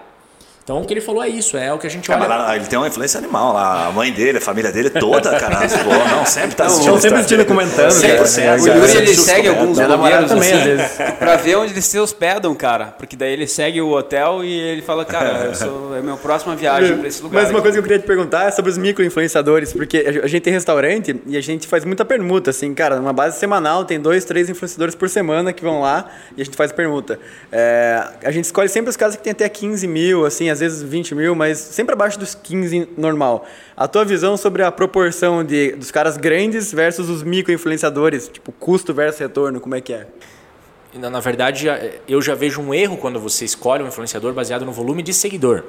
Então o que ele falou é isso, é o que a gente É, mas olha. lá, ele tem uma influência animal lá. A mãe dele, a família dele toda, cara. Não, sempre tá assistindo. Estão sempre assistindo e comentando, cara. 100%. É, cara. O Yuri ele segue alguns blogueiros também, assim, às vezes. pra ver onde eles se hospedam, cara. Porque daí ele segue o hotel e ele fala, cara, eu sou, é minha próxima viagem pra esse lugar. Mas uma coisa que eu queria te perguntar é sobre os micro-influenciadores, porque a gente tem restaurante e a gente faz muita permuta, assim, cara, numa base semanal tem dois, três influenciadores por semana que vão lá e a gente faz permuta. É, a gente escolhe sempre os casos que tem até 15 mil, assim, às vezes 20 mil, mas sempre abaixo dos 15 normal. A tua visão sobre a proporção de, dos caras grandes versus os micro-influenciadores, tipo, custo versus retorno, como é que é? Na, na verdade, eu já vejo um erro quando você escolhe um influenciador baseado no volume de seguidor.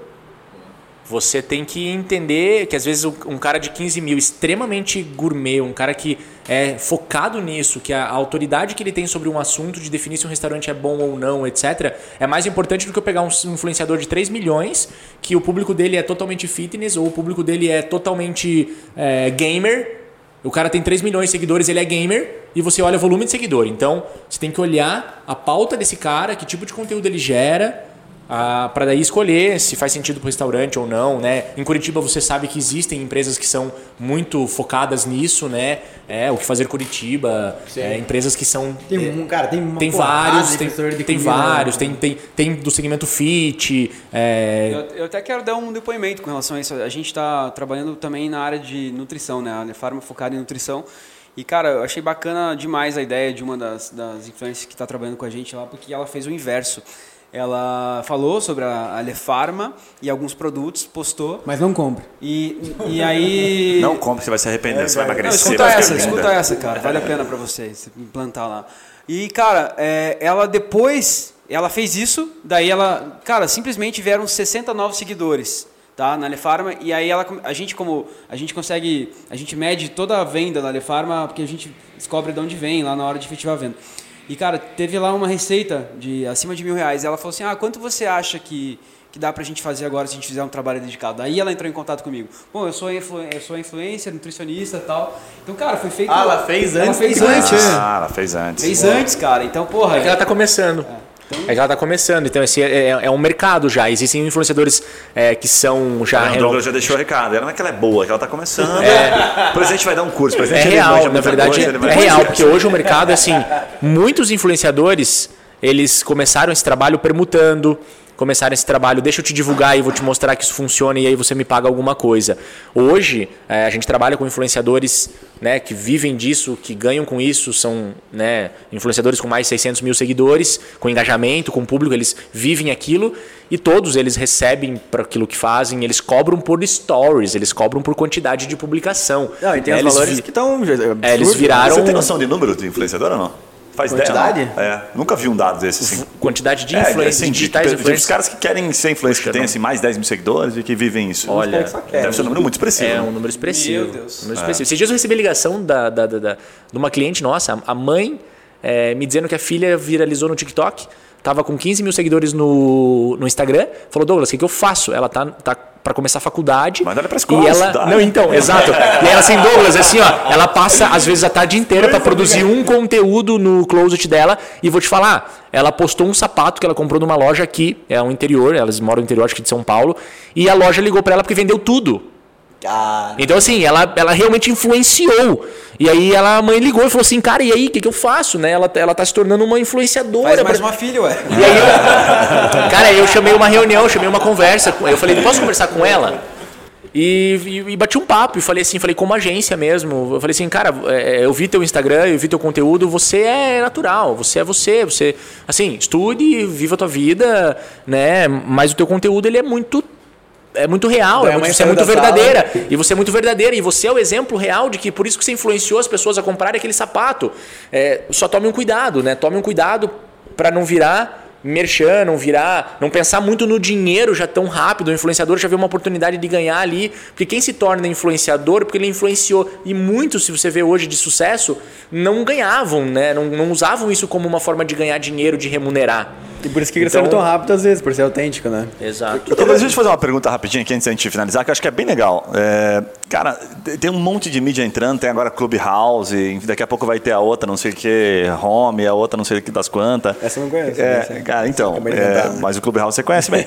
Você tem que entender que às vezes um cara de 15 mil, extremamente gourmet, um cara que é focado nisso, que a autoridade que ele tem sobre um assunto de definir se um restaurante é bom ou não, etc., é mais importante do que eu pegar um influenciador de 3 milhões, que o público dele é totalmente fitness, ou o público dele é totalmente é, gamer. O cara tem 3 milhões de seguidores, ele é gamer, e você olha o volume de seguidor. Então, você tem que olhar a pauta desse cara, que tipo de conteúdo ele gera, ah, para daí escolher se faz sentido para o restaurante ou não, né? Em Curitiba você sabe que existem empresas que são muito focadas nisso, né? É o que fazer Curitiba, é, empresas que são Tem um- cara, tem uma tem vários, de tem, de tem comida, vários, né? tem, tem, tem do segmento fit, é, Eu, eu até quero dar um depoimento com relação a isso. A gente está trabalhando também na área de nutrição, né? A Nefarma focada em nutrição. E, cara, eu achei bacana demais a ideia de uma das, das influências que está trabalhando com a gente lá, porque ela fez o inverso. Ela falou sobre a Alefarma e alguns produtos, postou. Mas não compre. E, e aí. Não compre, você vai se arrepender, você vai Não, emagrecer. escuta vai ficar essa, escuta essa, cara. Vale a pena pra vocês implantar lá. E, cara, é, ela depois, ela fez isso, daí ela, cara, simplesmente vieram 60 novos seguidores, tá, na Alefarma, e aí ela, a gente como, a gente consegue, a gente mede toda a venda da Alefarma, porque a gente descobre de onde vem lá na hora de efetivar a venda. E, cara, teve lá uma receita de acima de mil reais, ela falou assim, ah, quanto você acha que que dá pra gente fazer agora se a gente fizer um trabalho dedicado. Aí ela entrou em contato comigo. Bom, eu sou, influ eu sou influencer, nutricionista e tal. Então, cara, foi feito. Ah, ela fez Ela antes fez do antes. Ah, ela fez antes. Fez antes, cara. Então, porra. É que ela está começando. É que ela está começando. Então, esse é, é- é um mercado já. Existem influenciadores é, que são já. O reno- Douglas já deixou o recado. Ela não é que ela é boa, é que ela tá começando. O presente vai dar um curso. o É real, na verdade coisa, é real, porque hoje o mercado, assim, muitos influenciadores, eles começaram esse trabalho permutando, começaram esse trabalho, deixa eu te divulgar e vou te mostrar que isso funciona e aí você me paga alguma coisa. Hoje, eh, a gente trabalha com influenciadores né, que vivem disso, que ganham com isso, são né, influenciadores com mais de 600 mil seguidores, com engajamento, com público, eles vivem aquilo e todos eles recebem para aquilo que fazem, eles cobram por stories, eles cobram por quantidade de publicação. Não, e tem Né, os valores vi- que estão. É, eles viraram Você tem noção de número de influenciador ou não? Faz Quantidade? ideia? É, nunca vi um dado desse assim. quantidade de É, influencers, assim, de, digitais de, de, influencers. os caras que querem ser influencers, que têm assim, mais de 10 mil seguidores e que vivem isso. Olha, deve ser um número muito expressivo. É né? um número expressivo. Meu Deus. Um número expressivo. Esses dias eu recebi ligação da, da, da, da- de uma cliente nossa, a mãe, é, me dizendo que a filha viralizou no TikTok, tava com 15 mil seguidores no, no Instagram. Falou, Douglas, o que, que eu faço? Ela tá, tá para começar a faculdade. Manda ela pra escola E ela, estudar. não, então, exato. E ela assim, Douglas, assim, ó, ela passa às vezes a tarde inteira para produzir um conteúdo no closet dela e vou te falar, ela postou um sapato que ela comprou numa loja aqui, é um interior, elas moram no interior acho que de São Paulo, e a loja ligou para ela porque vendeu tudo. Então, assim, ela, ela realmente influenciou. E aí ela, a mãe ligou e falou assim, cara, e aí, o que, que eu faço? Né? Ela, ela tá se tornando uma influenciadora. Faz mais uma filha, ué. E aí, eu, cara, eu chamei uma reunião, chamei uma conversa. com- Eu falei, posso conversar com ela? E, e, e bati um papo e falei assim, falei como agência mesmo. Eu falei assim, cara, é, eu vi teu Instagram, eu vi teu conteúdo, você é natural, você é você, você, assim, estude, viva a tua vida, né? Mas o teu conteúdo ele é muito é muito real, é muito, você é muito da sala. verdadeira. E você é muito verdadeira. E você é o exemplo real de que por isso que você influenciou as pessoas a comprarem aquele sapato. É, só tome um cuidado, né? Tome um cuidado para não virar merchan, não virar, não pensar muito no dinheiro já tão rápido. O influenciador já vê uma oportunidade de ganhar ali, porque quem se torna influenciador, porque ele influenciou e muitos, se você vê hoje de sucesso, não ganhavam, né? Não, não usavam isso como uma forma de ganhar dinheiro, de remunerar. E por isso que cresceram Então- tão rápido às vezes, por ser autêntico, né? Exato. Queria, deixa eu te fazer uma pergunta rapidinho aqui antes da gente finalizar, que eu acho que é bem legal. É, cara, te- tem um monte de mídia entrando, tem agora Clubhouse, daqui a pouco vai ter a outra, não sei o que, Home, a outra, não sei o que das quantas. Essa eu não conheço, É, essa- cara, então, é, né? mas o Clubhouse você conhece bem.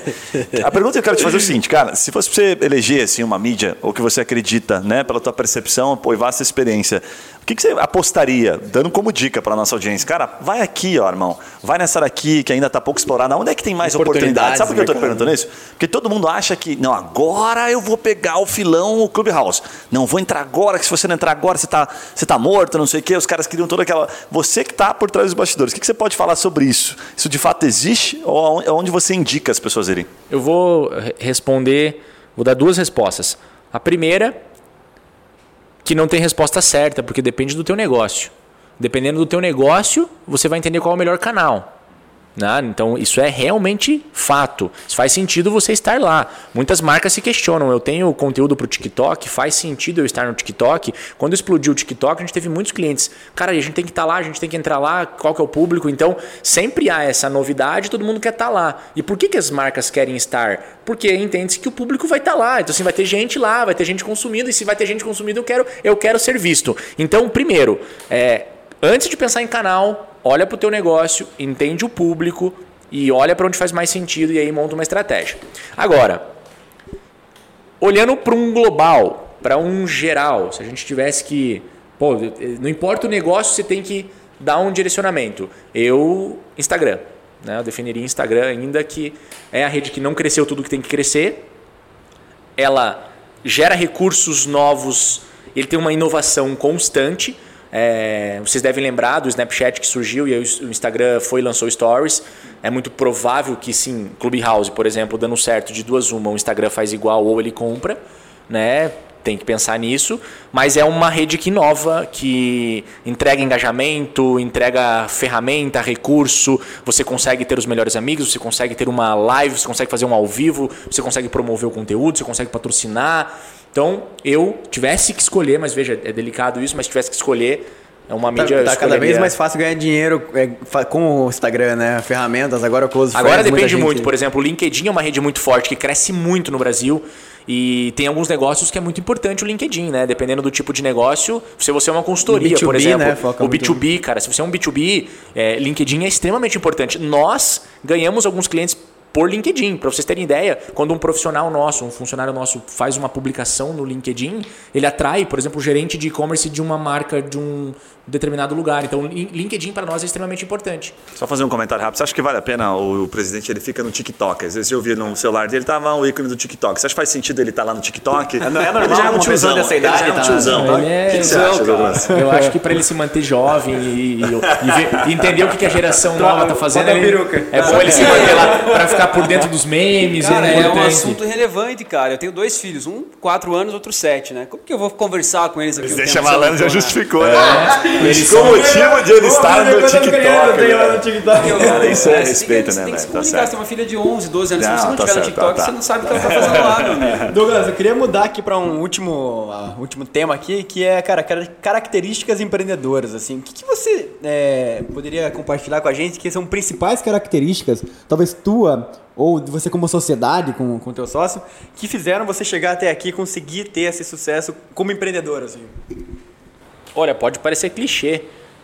A pergunta que eu quero te fazer é o seguinte, cara, se fosse pra você eleger assim, uma mídia, ou que você acredita, né, pela tua percepção pô, e vasta experiência, o que, que você apostaria, dando como dica para nossa audiência? Cara, vai aqui, ó, irmão, vai nessa daqui que ainda tá pouco explorada. Onde é que tem mais oportunidades? Oportunidades Sabe por que eu mercado. perguntando isso? Porque todo mundo acha que, não, agora eu vou pegar o filão, o Clubhouse. Não, vou entrar agora, que se você não entrar agora, você tá, você tá morto, não sei o quê. Os caras queriam toda aquela. Você que tá por trás dos bastidores, o que, que você pode falar sobre isso? Isso de fato existe ou aonde- aonde você indica as pessoas irem? Eu vou re- responder, vou dar duas respostas. A primeira, que não tem resposta certa, porque depende do teu negócio. Dependendo do teu negócio, você vai entender qual é o melhor canal. Né? Então, isso é realmente fato. Isso faz sentido você estar lá. Muitas marcas se questionam. Eu tenho conteúdo para o TikTok, faz sentido eu estar no TikTok? Quando explodiu o TikTok, a gente teve muitos clientes. Cara, a gente tem que estar lá, a gente tem que entrar lá, qual que é o público? Então, sempre há essa novidade, todo mundo quer estar lá. E por que, que as marcas querem estar? Porque entende-se que o público vai estar lá. Então, assim, vai ter gente lá, vai ter gente consumindo, e se vai ter gente consumindo, eu quero, eu quero ser visto. Então, primeiro, é, antes de pensar em canal, olha para o teu negócio, entende o público e olha para onde faz mais sentido e aí monta uma estratégia. Agora, olhando para um global, para um geral, se a gente tivesse que, pô, não importa o negócio, você tem que dar um direcionamento. Eu, Instagram, né? Eu definiria Instagram ainda que é a rede que não cresceu tudo que tem que crescer. Ela gera recursos novos, ele tem uma inovação constante. É, vocês devem lembrar do Snapchat que surgiu e o Instagram foi e lançou Stories. É muito provável que sim, Clubhouse, por exemplo, dando certo de duas uma, o Instagram faz igual ou ele compra, né? Tem que pensar nisso, mas é uma rede que inova, que entrega engajamento, entrega ferramenta, recurso. Você consegue ter os melhores amigos, você consegue ter uma live, você consegue fazer um ao vivo, você consegue promover o conteúdo, você consegue patrocinar. Então, eu tivesse que escolher, mas veja, é delicado isso, mas tivesse que escolher, é uma Tá, mídia. eu tá cada vez mais fácil ganhar dinheiro é, com o Instagram, né? Ferramentas, agora o Close Agora Friends, depende gente- muito. Por exemplo, o LinkedIn é uma rede muito forte que cresce muito no Brasil. E tem alguns negócios que é muito importante o LinkedIn, né? Dependendo do tipo de negócio. Se você é uma consultoria, O B2B, por exemplo. né? O muito B2B, cara. Se você é um B2B, é, LinkedIn é extremamente importante. Nós ganhamos alguns clientes por LinkedIn. Para vocês terem ideia, quando um profissional nosso, um funcionário nosso faz uma publicação no LinkedIn, ele atrai, por exemplo, o gerente de e-commerce de uma marca de um determinado lugar. Então, Lin- LinkedIn para nós é extremamente importante. Só fazer um comentário rápido. Você acha que vale a pena o, o presidente ele fica no TikTok? Às vezes eu vi no celular dele, tava o ícone do TikTok. Você acha que faz sentido ele estar lá no TikTok? não é normal ele já é um tiozão. dessa ele já idade é um tá- tiozão. Ele O é que, que você acha, Douglas? Eu acho que para ele se manter jovem e, e- e ver- e entender o que, que a geração nova tá fazendo, ele- é bom ele se manter lá para ficar por dentro dos memes. Cara, é, é um assunto relevante, cara. Eu tenho dois filhos, um quatro anos, outro sete, né? Como que eu vou conversar com eles aqui? O presidente já justificou, né? Eles Com o motivo de ele estar no TikTok. criança, eu tenho lá no TikTok. Cara, isso é Você tem que- respeito, você né, tem que velho? se Tá comunicar. Você tem uma filha de 11, 12 anos. Não, Se você não tá tiver no TikTok, tá, você não sabe o que ela tá fazendo lá, meu amigo. Douglas, eu queria mudar aqui para um último, ah, último tema aqui, que é, cara, cara- características empreendedoras, assim. O que, que você é, poderia compartilhar com a gente que são principais características, talvez tua ou de você como sociedade, com o teu sócio, que fizeram você chegar até aqui e conseguir ter esse sucesso como empreendedor, assim? Olha, pode parecer clichê,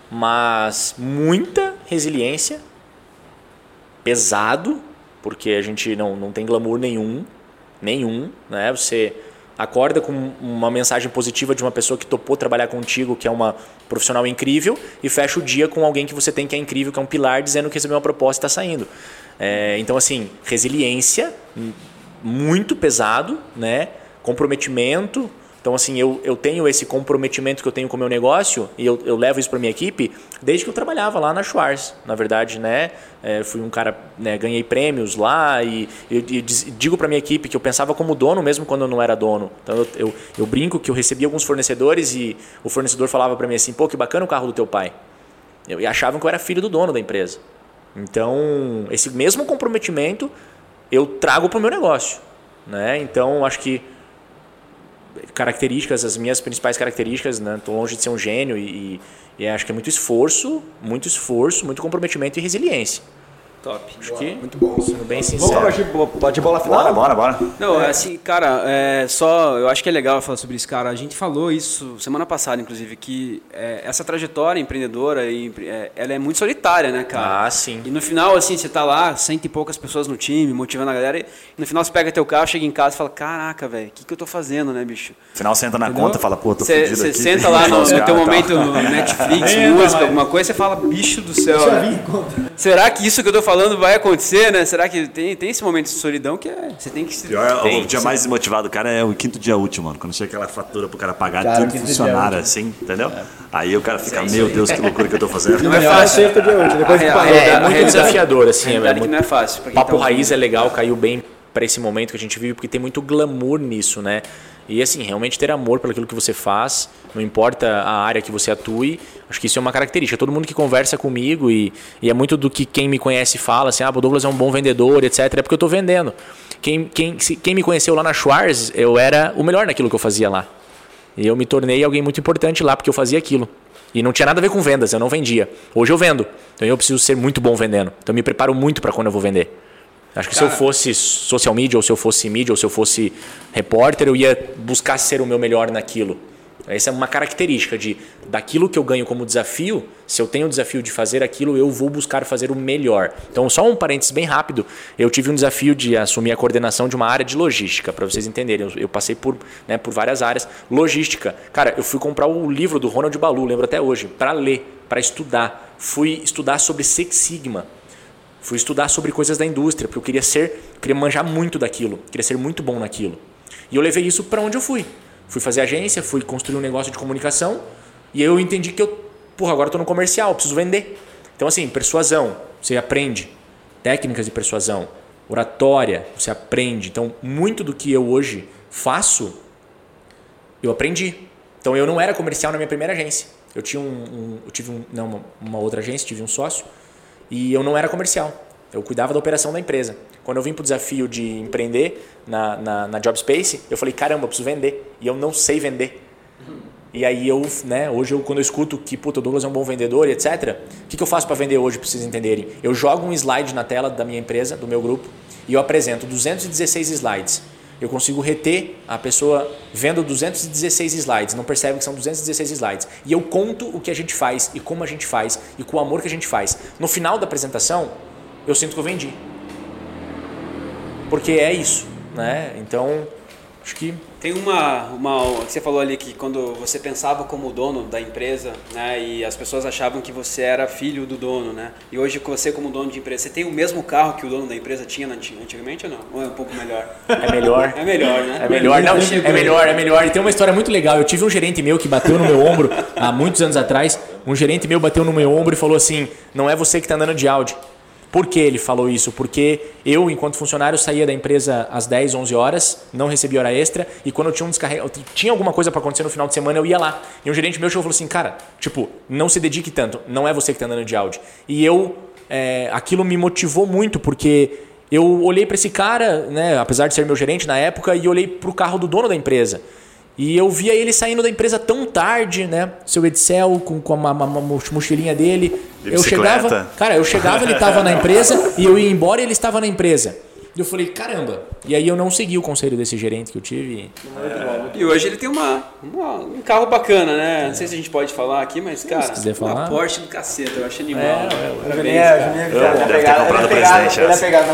mas muita resiliência, pesado, porque a gente não, não tem glamour nenhum, nenhum, né? Você acorda com uma mensagem positiva de uma pessoa que topou trabalhar contigo, que é uma profissional incrível, e fecha o dia com alguém que você tem que é incrível, que é um pilar, dizendo que recebeu uma proposta e está saindo. É, então, assim, resiliência, muito pesado, né? comprometimento. Então, assim, eu, eu tenho esse comprometimento que eu tenho com o meu negócio e eu, eu levo isso para minha equipe desde que eu trabalhava lá na Schwarz. Na verdade, né? É, fui um cara, né, ganhei prêmios lá e, e, e digo para minha equipe que eu pensava como dono mesmo quando eu não era dono. Então, eu, eu, eu brinco que eu recebi alguns fornecedores e o fornecedor falava para mim assim: pô, que bacana o carro do teu pai. Eu, e achavam que eu era filho do dono da empresa. Então, esse mesmo comprometimento eu trago para o meu negócio. Né? Então, acho que características, as minhas principais características, né? Tô longe de ser um gênio e, e acho que é muito esforço, muito esforço, muito comprometimento e resiliência. Top. Acho que, Muito bom. sendo bem sincero. Vamos para de bola final? Bora, bora, bora. Não, é assim, cara, é só. Eu acho que é legal falar sobre isso, cara. A gente falou isso semana passada, inclusive, que é, essa trajetória empreendedora, e, é, ela é muito solitária, né, cara? Ah, sim. E no final, assim, você tá lá, cento e poucas pessoas no time, motivando a galera, e no final você pega teu carro, chega em casa e fala: Caraca, velho, o que, que eu tô fazendo, né, bicho? No final você entra na Entendeu? conta e fala, pô, tô fudido você aqui. senta lá no, no teu momento Netflix, Entra, música, alguma coisa, você fala, bicho do céu. Será que isso que eu tô falando vai acontecer, né? Será que tem, tem esse momento de solidão que é, você tem que se. Pior, tem, o dia mais desmotivado do cara é o quinto dia útil, mano. Quando chega aquela fatura pro cara pagar Cara, tudo funcionar assim, entendeu? Aí o cara fica, meu Deus, que loucura que eu tô fazendo. Não é Melhor fácil. dia útil, depois A. É, a muito realidade- desafiador, assim. É realidade muito... que não é fácil. Papo tá Raiz é legal, caiu bem para esse momento que a gente vive, porque tem muito glamour nisso, né? E assim, realmente ter amor pelo aquilo que você faz, não importa a área que você atue, acho que isso é uma característica. Todo mundo que conversa comigo e, e é muito do que quem me conhece fala, assim, ah, o Douglas é um bom vendedor, etc. É porque eu estou vendendo. Quem, quem, quem me conheceu lá na Schwarz, eu era o melhor naquilo que eu fazia lá. E eu me tornei alguém muito importante lá porque eu fazia aquilo. E não tinha nada a ver com vendas, eu não vendia. Hoje eu vendo. Então eu preciso ser muito bom vendendo. Então eu me preparo muito para quando eu vou vender. Acho que se eu Cara. fosse social media, ou se eu fosse mídia, ou se eu fosse repórter, eu ia buscar ser o meu melhor naquilo. Essa é uma característica de daquilo que eu ganho como desafio, se eu tenho o desafio de fazer aquilo, eu vou buscar fazer o melhor. Então, só um parênteses bem rápido, eu tive um desafio de assumir a coordenação de uma área de logística, para vocês entenderem. Eu, eu passei por, né, por várias áreas. Logística. Cara, eu fui comprar o livro do Ronald Balu, lembro até hoje, para ler, para estudar. Fui estudar sobre Six Sigma. Fui estudar sobre coisas da indústria, porque eu queria ser, queria manjar muito daquilo, queria ser muito bom naquilo. E eu levei isso para onde eu fui. Fui fazer agência, fui construir um negócio de comunicação, e eu entendi que eu, porra, agora tô no comercial, preciso vender. Então assim, persuasão, você aprende. Técnicas de persuasão, oratória, você aprende. Então, muito do que eu hoje faço, eu aprendi. Então eu não era comercial na minha primeira agência. Eu tinha um, um- eu tive um, não, uma outra agência, tive um sócio e eu não era comercial. Eu cuidava da operação da empresa. Quando eu vim para o desafio de empreender na, na, na Job Space, eu falei, caramba, eu preciso vender. E eu não sei vender. E aí eu, né, hoje eu, quando eu escuto que puta, o Douglas é um bom vendedor e etc, o que, que eu faço para vender hoje, para vocês entenderem? Eu jogo um slide na tela da minha empresa, do meu grupo, e eu apresento 216 slides. Eu consigo reter a pessoa vendo 216 slides, não percebe que são 216 slides. E eu conto o que a gente faz e como a gente faz e com o amor que a gente faz. No final da apresentação, eu sinto que eu vendi. Porque é isso, né? Então, acho que Tem uma, uma. Você falou ali que quando você pensava como dono da empresa, né? E as pessoas achavam que você era filho do dono, né? E hoje você, como dono de empresa, você tem o mesmo carro que o dono da empresa tinha anti- antigamente ou não? Ou é um pouco melhor? é melhor. É melhor, né? É melhor, não, é melhor, é melhor. E tem uma história muito legal. Eu tive um gerente meu que bateu no meu ombro há muitos anos atrás. Um gerente meu bateu no meu ombro e falou assim: Não é você que está andando de Audi. Por que ele falou isso? Porque eu, enquanto funcionário, saía da empresa às 10, 11 horas, não recebia hora extra, e quando eu tinha um descarrega, eu tinha alguma coisa para acontecer no final de semana, eu ia lá. E um gerente meu chegou e falou assim: Cara, tipo, não se dedique tanto, não é você que está andando de Audi. E eu, é, aquilo me motivou muito, porque eu olhei para esse cara, né, apesar de ser meu gerente na época, e olhei para o carro do dono da empresa. E eu via ele saindo da empresa tão tarde, né? Seu Edsel com, com uma, uma- uma mochilinha dele. De eu chegava, cara, eu chegava, ele estava na empresa e eu ia embora e ele estava na empresa. E eu falei, caramba. E aí eu não segui o conselho desse gerente que eu tive. E hoje ele tem uma, uma- um carro bacana, né? Não sei se a gente pode falar aqui, mas, cara, quiser falar. uma Porsche do caceta, eu acho animal. É, Parabéns, É, cara. o deve ter comprado ele é presente Ele é essa. pegado.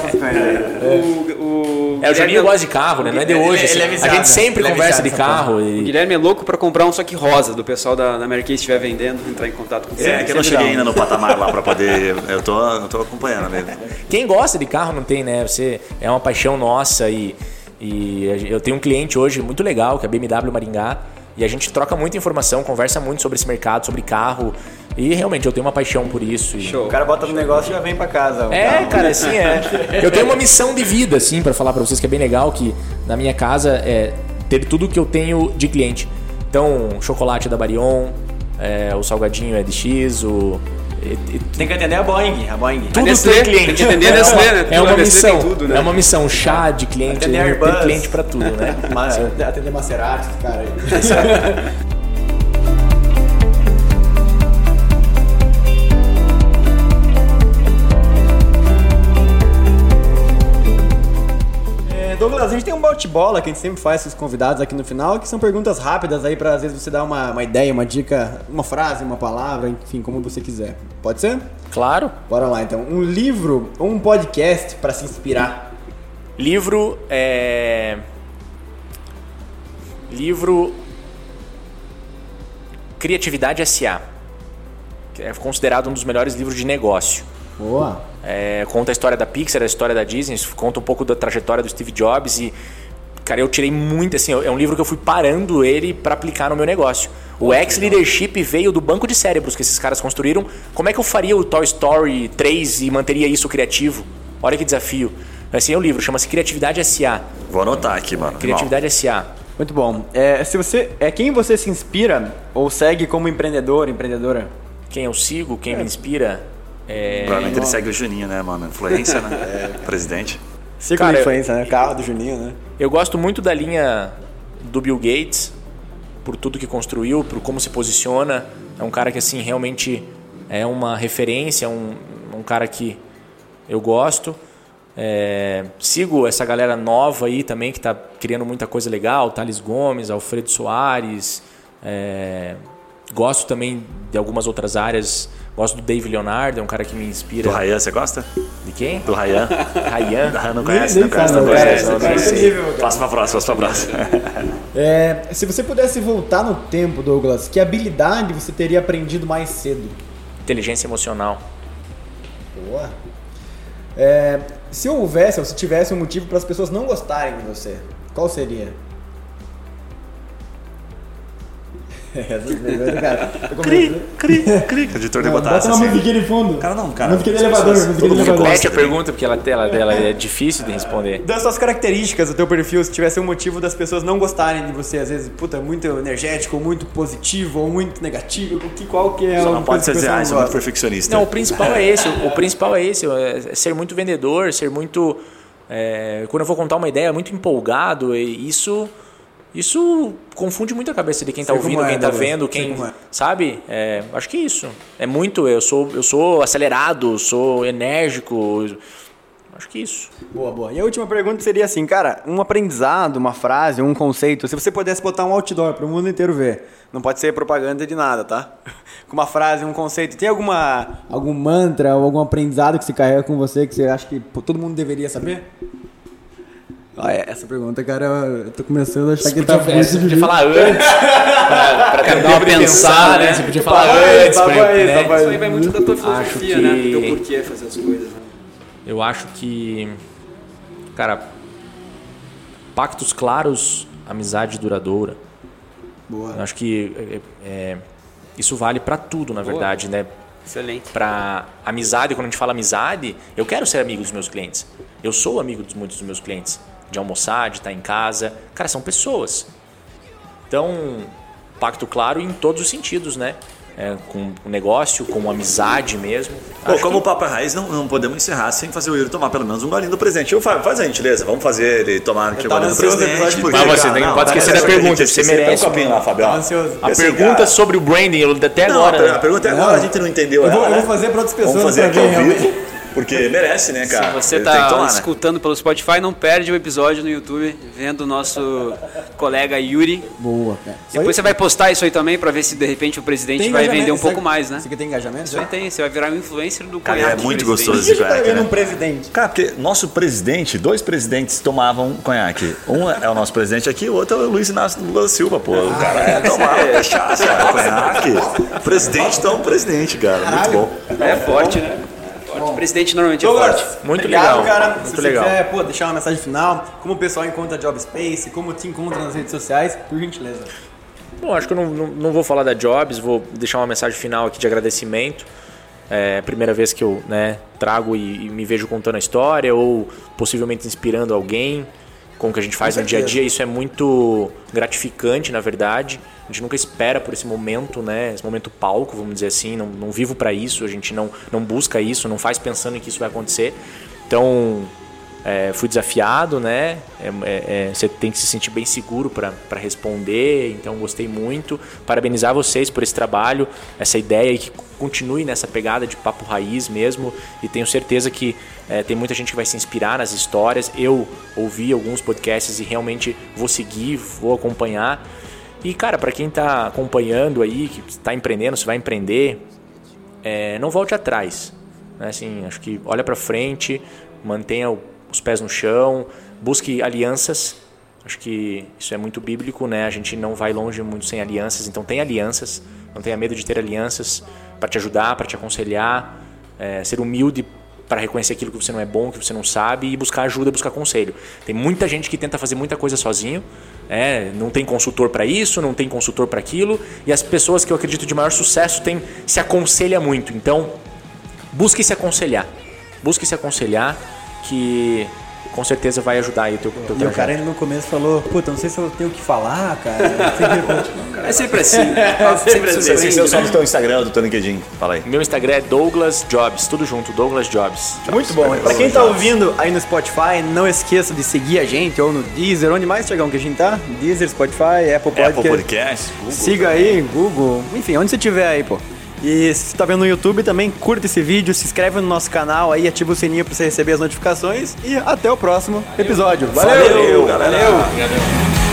O, o É, o Juninho gosta de carro, né? Não é de Ele- hoje. ele assim. é a gente sempre ele é conversa de carro. O E... Guilherme é louco pra comprar um só que rosa do pessoal da, da estiver vendendo, entrar em contato com você. É, que eu não cheguei ainda no patamar lá pra poder. Eu tô, eu tô acompanhando mesmo. Quem gosta de carro não tem, né? Você é uma paixão nossa e, e eu tenho um cliente hoje muito legal, que é a BMW Maringá, e a gente troca muita informação, conversa muito sobre esse mercado, sobre carro, e realmente eu tenho uma paixão por isso. e- Show. O cara bota no negócio e já vem pra casa. É, carro. cara, assim é. Eu tenho uma missão de vida, assim, pra falar pra vocês que é bem legal, que na minha casa é ter tudo que eu tenho de cliente. Então, chocolate da Barion, é, o salgadinho é de X, o. Tem que atender a Boeing. A Boeing. tudo Nestlé, tem cliente. tem que atender a Nestlé, né? É uma missão. tudo, né? É uma missão. Chá de cliente, Atender tem cliente pra tudo, né? Mas, Atender Maserati, cara Douglas, a gente tem um bate-bola que a gente sempre faz com os convidados aqui no final, que são perguntas rápidas aí pra às vezes você dar uma, uma ideia, uma dica, uma frase, uma palavra, enfim, como você quiser. Pode ser? Claro. Bora lá então. Um livro ou um podcast pra se inspirar. Livro é. Livro. Criatividade SA. Que é considerado um dos melhores livros de negócio. Boa. É, conta a história da Pixar, a história da Disney, conta um pouco da trajetória do Steve Jobs e cara, eu tirei muito assim, é um livro que eu fui parando ele para aplicar no meu negócio. O X Leadership veio do banco de cérebros que esses caras construíram. Como é que eu faria o Toy Story 3 e manteria isso criativo? Olha que desafio. Esse é o livro, chama-se Criatividade SA. Vou anotar aqui, mano. Criatividade SA. Muito bom. É, se você é quem você se inspira ou segue como empreendedor, empreendedora? Quem eu sigo, quem me inspira é Provavelmente ele segue o Juninho, né, mano? Influência, né? Presidente. Círculo Cara, de influência, né? Carro do Juninho, né? Eu gosto muito da linha do Bill Gates, por tudo que construiu, por como se posiciona. É um cara que, assim, realmente é uma referência, um, um cara que eu gosto. É, sigo essa galera nova aí também, que está criando muita coisa legal. Thales Gomes, Alfredo Soares. é, gosto também de algumas outras áreas. Gosto do Dave Leonardo, é um cara que me inspira. Do Rayan, você gosta? De quem? Do? Ryan. Ah, não conhece, nem não conhece, não conhece. não conhece. conhece. Passa pra próxima, passa pra próxima. É, se você pudesse voltar no tempo, Douglas, que habilidade você teria aprendido mais cedo? Inteligência emocional. Boa. É, se houvesse ou se tivesse um motivo para as pessoas não gostarem de você, qual seria? Essas perguntas, cara. comecei- Cri, cri, cri. O editor de Não, botar Bota uma assim. musiquinha de fundo. Cara, não, cara. Musiquinha de elevador, todo de mundo elevador. Repete a pergunta, porque ela, ela, ela é difícil de responder. Das suas características do teu perfil, se tivesse um motivo das pessoas não gostarem de você, às vezes, puta, muito energético, ou muito positivo, ou muito negativo, o que, qual que é Só uma não pode ser dizer, ah, não isso é muito perfeccionista. Não, o principal é esse. O principal é esse. É ser muito vendedor, ser muito. é, quando eu vou contar uma ideia, muito empolgado. E isso. Isso confunde muito a cabeça de quem está ouvindo, é, quem está vendo, quem. é. Sabe? É, acho que é isso. É muito. Eu sou, eu sou acelerado, sou enérgico. Acho que é isso. Boa, boa. E a última pergunta seria assim, cara, um aprendizado, uma frase, um conceito, se você pudesse botar um outdoor para o mundo inteiro ver, não pode ser propaganda de nada, tá? Com uma frase, um conceito, tem alguma algum mantra ou algum aprendizado que você carrega com você que você acha que pô, todo mundo deveria saber? Ah, é, essa pergunta, cara, eu tô começando a achar que tá Podia, muito você podia falar antes. pra, pra ter dar uma tempo de pensada, né? Você podia falar Vai, antes. vai, pra- vai, né? vai. Isso aí vai muito da tua filosofia, né? que- Do teu porquê fazer as coisas. Né? Eu acho que, cara, pactos claros, amizade duradoura. Boa. Eu acho que é, é, isso vale pra tudo, na verdade, né? Excelente. Pra amizade, quando a gente fala amizade, eu quero ser amigo dos meus clientes. Eu sou amigo de muitos dos meus clientes. De almoçar, de estar em casa. Cara, são pessoas. Então, pacto claro em todos os sentidos, né? É, com o negócio, com amizade mesmo. Pô, como que- o Papo é Raiz, não, não podemos encerrar sem fazer o Yuri tomar pelo menos um golinho do presente. Eu, Fábio, faz a gentileza, vamos fazer ele tomar aqui o golinho do presente. porque, Mas você cara, tem- não, pode tá esquecer da pergunta, você merece. Um copinho lá, Fábio. Ansioso. A Assim, pergunta cara, sobre o branding, eu até Não, agora. a pergunta é agora, Não. a gente não entendeu Eu vou, ela, eu né? vou fazer para outras pessoas Vamos fazer aqui ao vivo. Porque merece, né, cara? Se você tá tomar, né? escutando pelo Spotify, não perde o episódio no YouTube, vendo o nosso colega Yuri. Boa, cara. Depois você vai postar isso aí também pra ver se de repente o presidente Tem vai vender um pouco mais, né? Isso aqui tem engajamento? Isso aí tem, você vai virar um influencer do Cara, conhaque é muito gostoso esse tá conhaque, vendo né? um presidente? Cara, porque nosso presidente, dois presidentes tomavam conhaque. Um é o nosso presidente aqui, o outro é o Luiz Inácio Lula Silva, pô. O cara é tomar cachaça, cara, conhaque. Presidente tão presidente, cara. Muito bom. É forte, né? Presidente normalmente é Douglas, forte. Muito obrigado, legal, cara. muito Se você legal. quiser, pô, deixar uma mensagem final, como o pessoal encontra Job Space, como te encontra nas redes sociais, por gentileza. Bom, acho que eu não, não, não vou falar da Jobs, vou deixar uma mensagem final aqui de agradecimento. É a primeira vez que eu né, trago e, e me vejo contando a história ou possivelmente inspirando alguém com o que a gente faz no dia a dia. Isso é muito gratificante, na verdade. A gente nunca espera por esse momento, né? Esse momento palco, vamos dizer assim. Não, não vivo para isso, a gente não, não busca isso, não faz pensando em que isso vai acontecer. Então, é, fui desafiado, né? É, é, é, você tem que se sentir bem seguro para responder, então gostei muito. Parabenizar vocês por esse trabalho, essa ideia e que continue nessa pegada de papo raiz mesmo. E tenho certeza que é, tem muita gente que vai se inspirar nas histórias. Eu ouvi alguns podcasts e realmente vou seguir, vou acompanhar. E cara, para quem está acompanhando aí, que está empreendendo, se vai empreender, é, não volte atrás. Né? Assim, acho que olha para frente, mantenha o- os pés no chão, busque alianças. Acho que isso é muito bíblico, né? A gente não vai longe muito sem alianças, então tem alianças. Não tenha medo de ter alianças para te ajudar, para te aconselhar, é, ser humilde para reconhecer aquilo que você não é bom, que você não sabe e buscar ajuda, buscar conselho. Tem muita gente que tenta fazer muita coisa sozinho, é, não tem consultor para isso, não tem consultor para aquilo, e as pessoas que eu acredito de maior sucesso têm, se aconselha muito. Então, busque se aconselhar. Busque se aconselhar que com certeza vai ajudar aí o teu, teu E o cara ainda no começo falou, puta, não sei se eu tenho o que falar, cara. É sempre assim. É sempre Esse assim. é o só do teu Instagram, do teu LinkedIn. Fala aí. Meu Instagram é Douglas Jobs, tudo junto, Douglas Jobs. Muito bom. Pra quem tá ouvindo aí no Spotify, não esqueça de seguir a gente ou no Deezer, onde mais, Tiagão, que a gente tá? Deezer, Spotify, Apple Podcast. Apple Podcast, Google. Siga aí, Google, enfim, onde você estiver aí, pô. E se você tá vendo no YouTube também, curta esse vídeo, se inscreve no nosso canal aí, ativa o sininho pra você receber as notificações e até o próximo episódio. Valeu! Valeu, galera. Valeu.